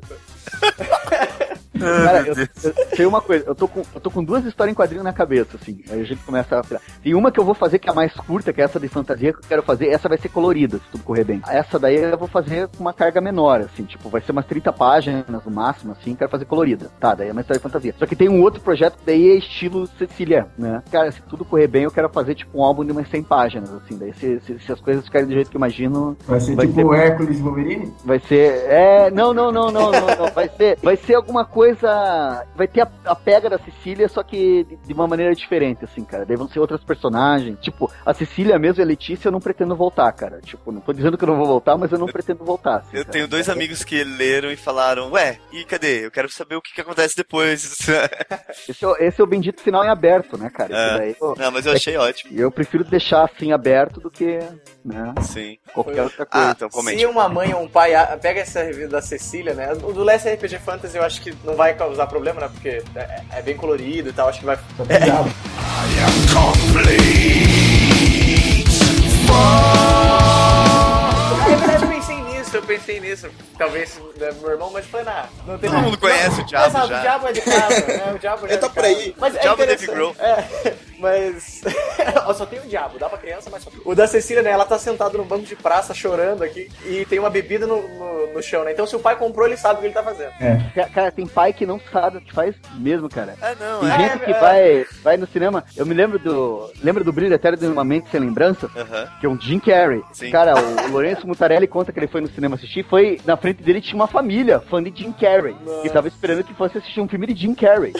(laughs) Cara, eu, eu sei uma coisa, eu tô, com, eu tô com duas histórias em quadrinho na cabeça, assim. Aí a gente começa a tirar. Tem uma que eu vou fazer que é a mais curta, que é essa de fantasia que eu quero fazer. Essa vai ser colorida, se tudo correr bem. Essa daí eu vou fazer com uma carga menor, assim, tipo, vai ser umas 30 páginas no máximo, assim, quero fazer colorida. Tá, daí é uma história de fantasia. Só que tem um outro projeto que daí é estilo Cecília, né? Cara, se tudo correr bem, eu quero fazer tipo um álbum de umas 100 páginas, assim. Daí se, se, se as coisas ficarem do jeito que eu imagino. Vai ser Vai tipo ter- o Hércules Wolverine? Vai ser. É. Não, não, não, não, não, não. Vai ser, vai ser alguma coisa. Vai ter a, a pega da Cecília, só que de, de uma maneira diferente, assim, cara. Daí vão ser outras personagens. Tipo, a Cecília mesmo e a Letícia eu não pretendo voltar, cara. Tipo, não tô dizendo que eu não vou voltar, mas eu não pretendo voltar. assim, Eu cara. tenho dois amigos que leram e falaram, ué, e cadê? Eu quero saber o que, que acontece depois. (laughs) Esse é, o- esse é o bendito final em aberto, né, cara? Isso É. daí, eu- Não, mas eu achei ótimo. Eu prefiro deixar assim aberto do que, né, Sim. qualquer outra coisa. Ah, então comente. Se uma mãe ou um pai ah, pega essa revista da Cecília, né? O do Last RPG Fantasy eu acho que não vai causar problema, né? Porque é, é bem colorido e tal, acho que vai. Só tem diabo. Na verdade, eu pensei nisso, eu pensei nisso. Talvez né, meu irmão, mas foi na. Não tem Todo mundo conhece o diabo Exato, já. O diabo é de casa, né? O diabo já Ele é tá por casa. aí. Mas é Diabo Dave. Grohl. É, mas. (laughs) Ó, só tem o diabo, dá pra criança, mas só. O da Cecília, né? Ela tá sentada no banco de praça chorando aqui e tem uma bebida no, no, no chão, né? Então se o pai comprou, ele sabe o que ele tá fazendo. É. Ca- Cara, tem pai que não sabe o que faz mesmo, cara. Ah, não, Tem é. gente que é. vai, vai no cinema. Eu me lembro do. Lembra do Brilho Eterno de uma Mente Sem Lembrança? Aham. Que é um Jim Carrey. Sim. Cara, o, o Lourenço Mutarelli conta que ele foi no cinema assistir. Foi na frente dele tinha uma família fã de Jim Carrey. Que tava esperando que fosse assistir um filme de Jim Carrey.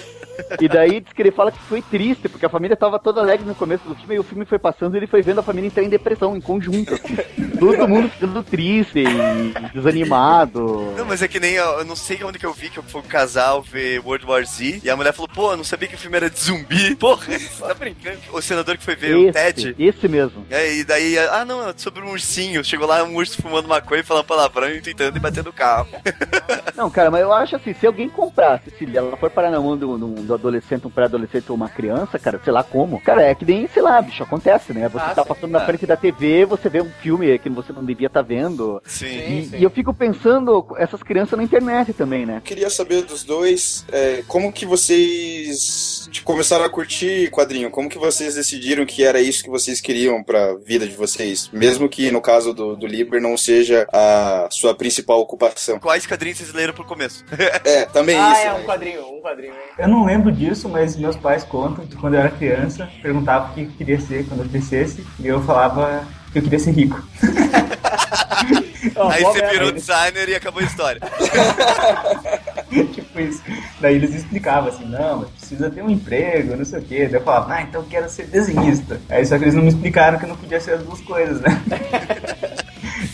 E daí diz que ele fala que foi triste, porque a família tava toda alegre no começo do filme e o filme foi passando e ele foi vendo a família entrar em depressão, em conjunto. assim. Todo mundo ficando triste e desanimado. Não, mas é que nem, eu eu não sei onde que eu vi que foi um casal ver World War Z e a mulher falou, pô, eu não sabia que o filme era de zumbi. (laughs) Porra, você tá brincando. O senador que foi ver o esse, Ted. esse mesmo. É, e daí, ah não, é sobre um ursinho. Chegou lá um urso fumando maconha, falando palavrão e tentando e batendo o carro. (laughs) Não, cara, mas eu acho assim, se alguém comprasse, se ela for parar na mão do, do, do adolescente, um pré-adolescente ou uma criança, cara, sei lá como. Cara, é que nem, sei lá, bicho, acontece, né? Você Ah, tá sim. passando na frente da TV, você vê um filme que você não devia estar vendo. Sim. E, sim. e eu fico pensando, essas crianças na internet também, né? Queria saber dos dois, é, como que vocês tipo, começaram a curtir quadrinho? Como que vocês decidiram que era isso que vocês queriam pra vida de vocês? Mesmo que no caso do, do Liber não seja a sua principal ocupação. Quais quadrinhos vocês leram pro começo? (laughs) É, também ah, isso. é né? um quadrinho, um quadrinho, hein? Eu não lembro disso, mas meus pais contam que quando eu era criança, perguntavam o que eu queria ser quando eu crescesse, e eu falava que eu queria ser rico. (laughs) Aí você virou designer e acabou a história. (laughs) tipo isso. Daí eles explicavam assim, não, mas precisa ter um emprego, não sei o quê. Daí eu falava, ah, então eu quero ser desenhista. Aí só que eles não me explicaram que eu não podia ser as duas coisas, né? (laughs)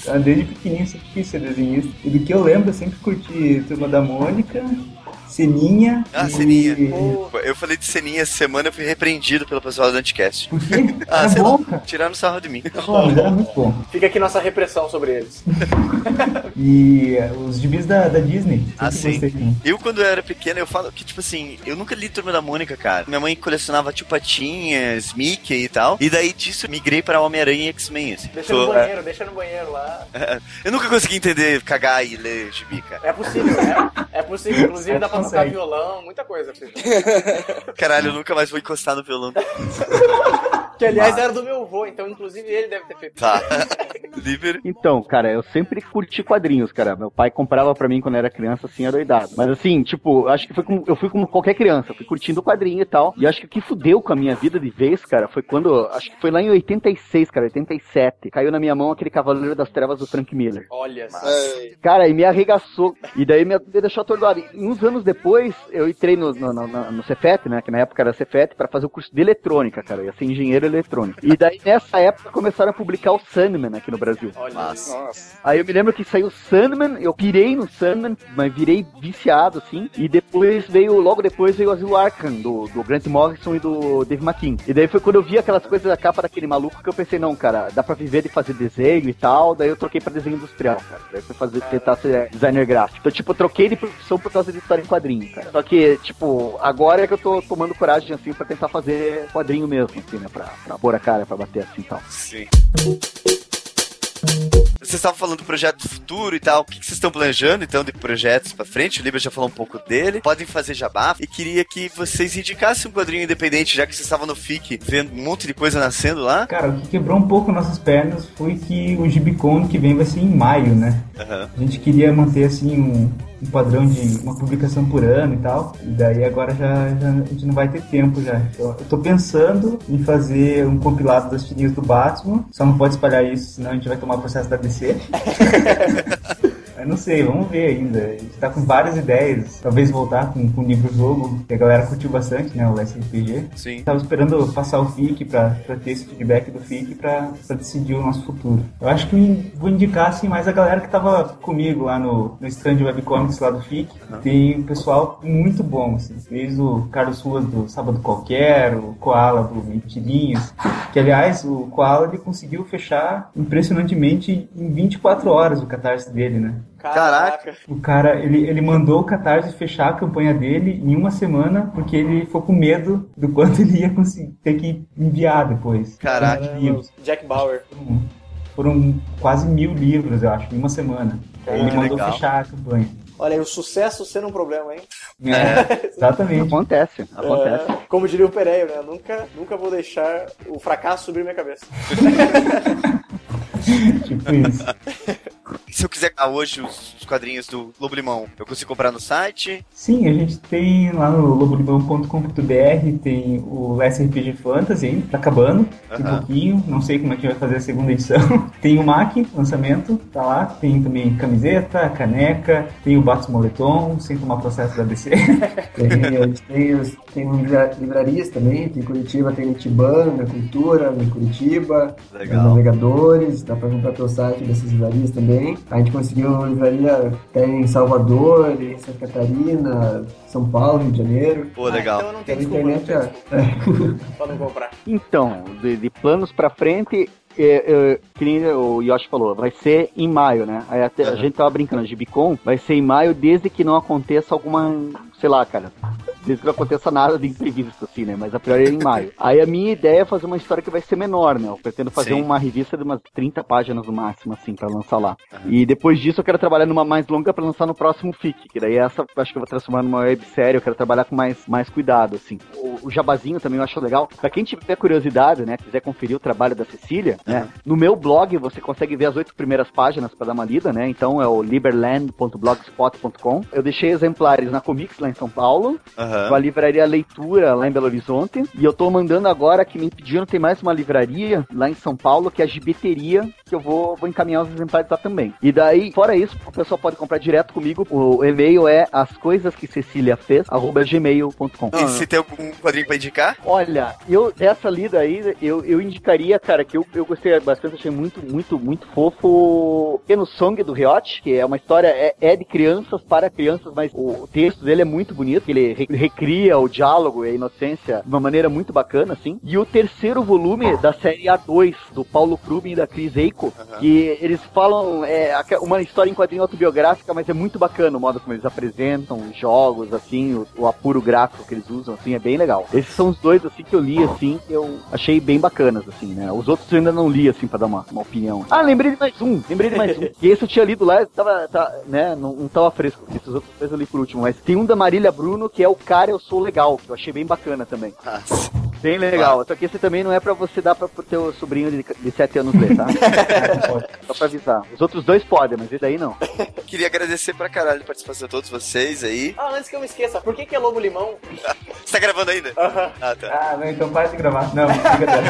Então, desde pequenininho eu sempre quis ser desenhista. E do que eu lembro, eu sempre curti Turma da Mônica, Seninha. Ah, e... Seninha. Eu falei de ceninha essa semana, eu fui repreendido pelo pessoal do Anticast. Por quê? (laughs) Ah, sei bom, lá, tiraram sarro de mim. Bom, mas era muito bom. Fica aqui nossa repressão sobre eles. (laughs) E eh, os gibis da, da Disney. Ah, sim. Eu, quando eu era pequeno, eu falo que, tipo assim, eu nunca li Turma da Mônica, cara. Minha mãe colecionava Tio Patinhas, Mickey e tal. E daí disso eu migrei pra Homem-Aranha e X-Men, assim. Deixa no Tô- banheiro, deixa no banheiro lá. (laughs) eu nunca consegui entender cagar e ler gibi, cara. É possível, né? É possível. Inclusive dá pra tocar violão, muita coisa. (laughs) Caralho, eu nunca mais vou encostar no violão. (laughs) Que aliás era do meu avô, então inclusive ele deve ter feito. Tá. (laughs) Liber. Então, cara, eu sempre curti quadrinhos, cara. Meu pai comprava pra mim quando eu era criança, assim, adoidado. Mas assim, tipo, acho que foi como, eu fui como qualquer criança, fui curtindo quadrinho e tal. E acho que o que fudeu com a minha vida de vez, cara, foi quando, acho que foi lá em 86, cara, 87. Caiu na minha mão aquele Cavaleiro das Trevas do Frank Miller. Olha só. É, Cara, e me arregaçou. E daí me, me deixou atordoado. E uns anos depois, eu entrei no, no, no, no Cefet, né? Que na época era Cefet, pra fazer o curso de eletrônica, cara. Eu ia ser engenheiro eletrônico. E daí, nessa época, começaram a publicar o Sandman aqui no Brasil. Olha nossa. Aí eu me lembro que saiu Sandman, eu pirei no Sandman, mas virei viciado, assim. E depois veio, logo depois veio o Asilo Arkham, do, do Grant Morrison e do Dave McKean. E daí foi quando eu vi aquelas coisas da capa daquele maluco que eu pensei, não, cara, dá pra viver de fazer desenho e tal. Daí eu troquei pra desenho industrial, cara. Daí fui fazer, tentar ser designer gráfico. Então, tipo, eu troquei de profissão por causa de história em quadrinho, cara. Só que, tipo, agora é que eu tô tomando coragem, assim, pra tentar fazer quadrinho mesmo, assim, né? Pra, pra pôr a cara, pra bater assim e tal. Sim. Vocês estavam falando do projeto futuro e tal. O que vocês estão planejando, então, de projetos pra frente? O Liber já falou um pouco dele. Podem fazer jabá. E queria que vocês indicassem um quadrinho independente, já que vocês estavam no FIC vendo um monte de coisa nascendo lá. Cara, o que quebrou um pouco nossas pernas foi que o Gibicon que vem vai ser em maio, né? Aham. A gente queria manter assim um, um padrão de uma publicação por ano e tal. E daí agora já, já a gente não vai ter tempo já. Eu, eu tô pensando em fazer um compilado das tirinhas do Batman. Só não pode espalhar isso, senão a gente vai tomar processo da DC. (laughs) Eu não sei, vamos ver ainda. A gente tá com várias ideias. Talvez voltar com, com o livro-jogo, que a galera curtiu bastante, né? O SRPG. Sim. Tava esperando passar o FIC pra, pra ter esse feedback do FIC pra, pra decidir o nosso futuro. Eu acho que vou indicar, assim, mais a galera que tava comigo lá no, no stand webcomics lá do FIC. Tem um pessoal muito bom, assim. Desde o Carlos Ruas do Sábado Qualquer, o Koala do Mentirinhas. Que, aliás, o Koala ele conseguiu fechar impressionantemente em 24 horas o catarse dele, né? Caraca. O cara, ele, ele mandou o Catarse fechar a campanha dele em uma semana, porque ele ficou com medo do quanto (laughs) ele ia conseguir ter que enviar depois. Caraca. Jack Bauer. Foram, foram quase mil livros, eu acho, em uma semana. Ele mandou legal. fechar a campanha. Olha aí, o sucesso sendo um problema, hein? É, (laughs) exatamente. Acontece, acontece. É, como diria o Pereio, né? Nunca, nunca vou deixar o fracasso subir minha cabeça. (laughs) tipo isso. Se eu quiser ah, hoje os, os quadrinhos do Lobo Limão, eu consigo comprar no site? Sim, a gente tem lá no lobolimão.com.br tem o SRPG Fantasy, hein? Tá acabando, tem um Aham. pouquinho, não sei como é que vai fazer a segunda edição. (laughs) tem o MAC, lançamento, tá lá. Tem também camiseta, caneca, tem o Batos Moletom, sem tomar processo da DC. (laughs) Tem, tem, os- tem livra- livrarias também, tem Curitiba, tem Itibana, Cultura, em Curitiba, Legal. os navegadores, dá pra comprar pelo site dessas livrarias também. A gente conseguiu livraria até em Salvador, em Santa Catarina, São Paulo, Rio de Janeiro. Pô, legal. Então eu não Pela desculpa, não internet, ó. desculpa (laughs) pra não comprar. Então, de, de planos pra frente, é, é, que nem o Yoshi falou, vai ser em maio, né? Aí até, a Aham. gente tava brincando, a Gibicon vai ser em maio desde que não aconteça alguma, sei lá, cara, desde que não aconteça nada de imprevisto, assim, né? Mas a priori é em maio. (laughs) Aí a minha ideia é fazer uma história que vai ser menor, né? Eu pretendo fazer Sim. uma revista de umas 30 páginas no máximo, assim, pra lançar lá. E depois disso eu quero trabalhar numa mais longa pra lançar no próximo FIC, que daí essa eu acho que eu vou transformar numa websérie, eu quero trabalhar com mais, mais cuidado, assim. O, o jabazinho também eu acho legal. Pra quem tiver curiosidade, né, quiser conferir o trabalho da Cecília, né, no meu blog você consegue ver as oito primeiras páginas pra dar uma lida, né, então é o liberland.blogspot.com. Eu deixei exemplares na Comics lá em São Paulo, com a livraria Leitura lá em Belo Horizonte. E eu tô mandando agora que me pediram, tem mais uma livraria lá em São Paulo, que é a Gibiteria, que eu vou, vou encaminhar os exemplares lá também. E daí, fora isso, o pessoal pode comprar direto comigo. O e-mail é as coisas que Cecília fez, arroba gmail.com. E se tem algum quadrinho pra indicar? Olha, eu, essa lida aí, eu, eu indicaria, cara, que eu, eu gostei bastante, achei muito, muito, muito fofo. Pequeno Song do Riot, que é uma história, é, é de crianças para crianças, mas o, texto dele é muito bonito, ele re- recria o diálogo e a inocência de uma maneira muito bacana, assim. E o terceiro volume da série A2, do Paulo Krubin e da Chris Eiko, que eles falam, é uma história em quadrinho autobiográfica, mas é muito bacana o modo como eles apresentam os jogos, assim, o, o apuro gráfico que eles usam, assim, é bem legal. Esses são os dois, assim, que eu li, assim, que eu achei bem bacanas, assim, né? Os outros eu ainda não li, assim, pra dar uma, uma opinião. Ah, lembrei de mais um, lembrei de mais um. (laughs) E esse eu tinha lido lá, tava, tá, né, não, não tava fresco, esses outros dois eu li por último, mas tem um da Marília Bruno, que é o Cara Eu Sou Legal, que eu achei bem bacana também. Nossa. Bem legal. Só que esse também não é pra você dar pra, pro teu sobrinho de, de 7 anos ler, tá? (laughs) Só pra avisar. Os outros dois podem, mas esse daí não. (laughs) Queria agradecer pra caralho a participação de todos vocês aí. Ah, antes que eu me esqueça, por que, que é Lobo Limão? (laughs) você tá gravando ainda? Uhum. Ah, tá. Ah, não, então para de gravar. Não, brincadeira.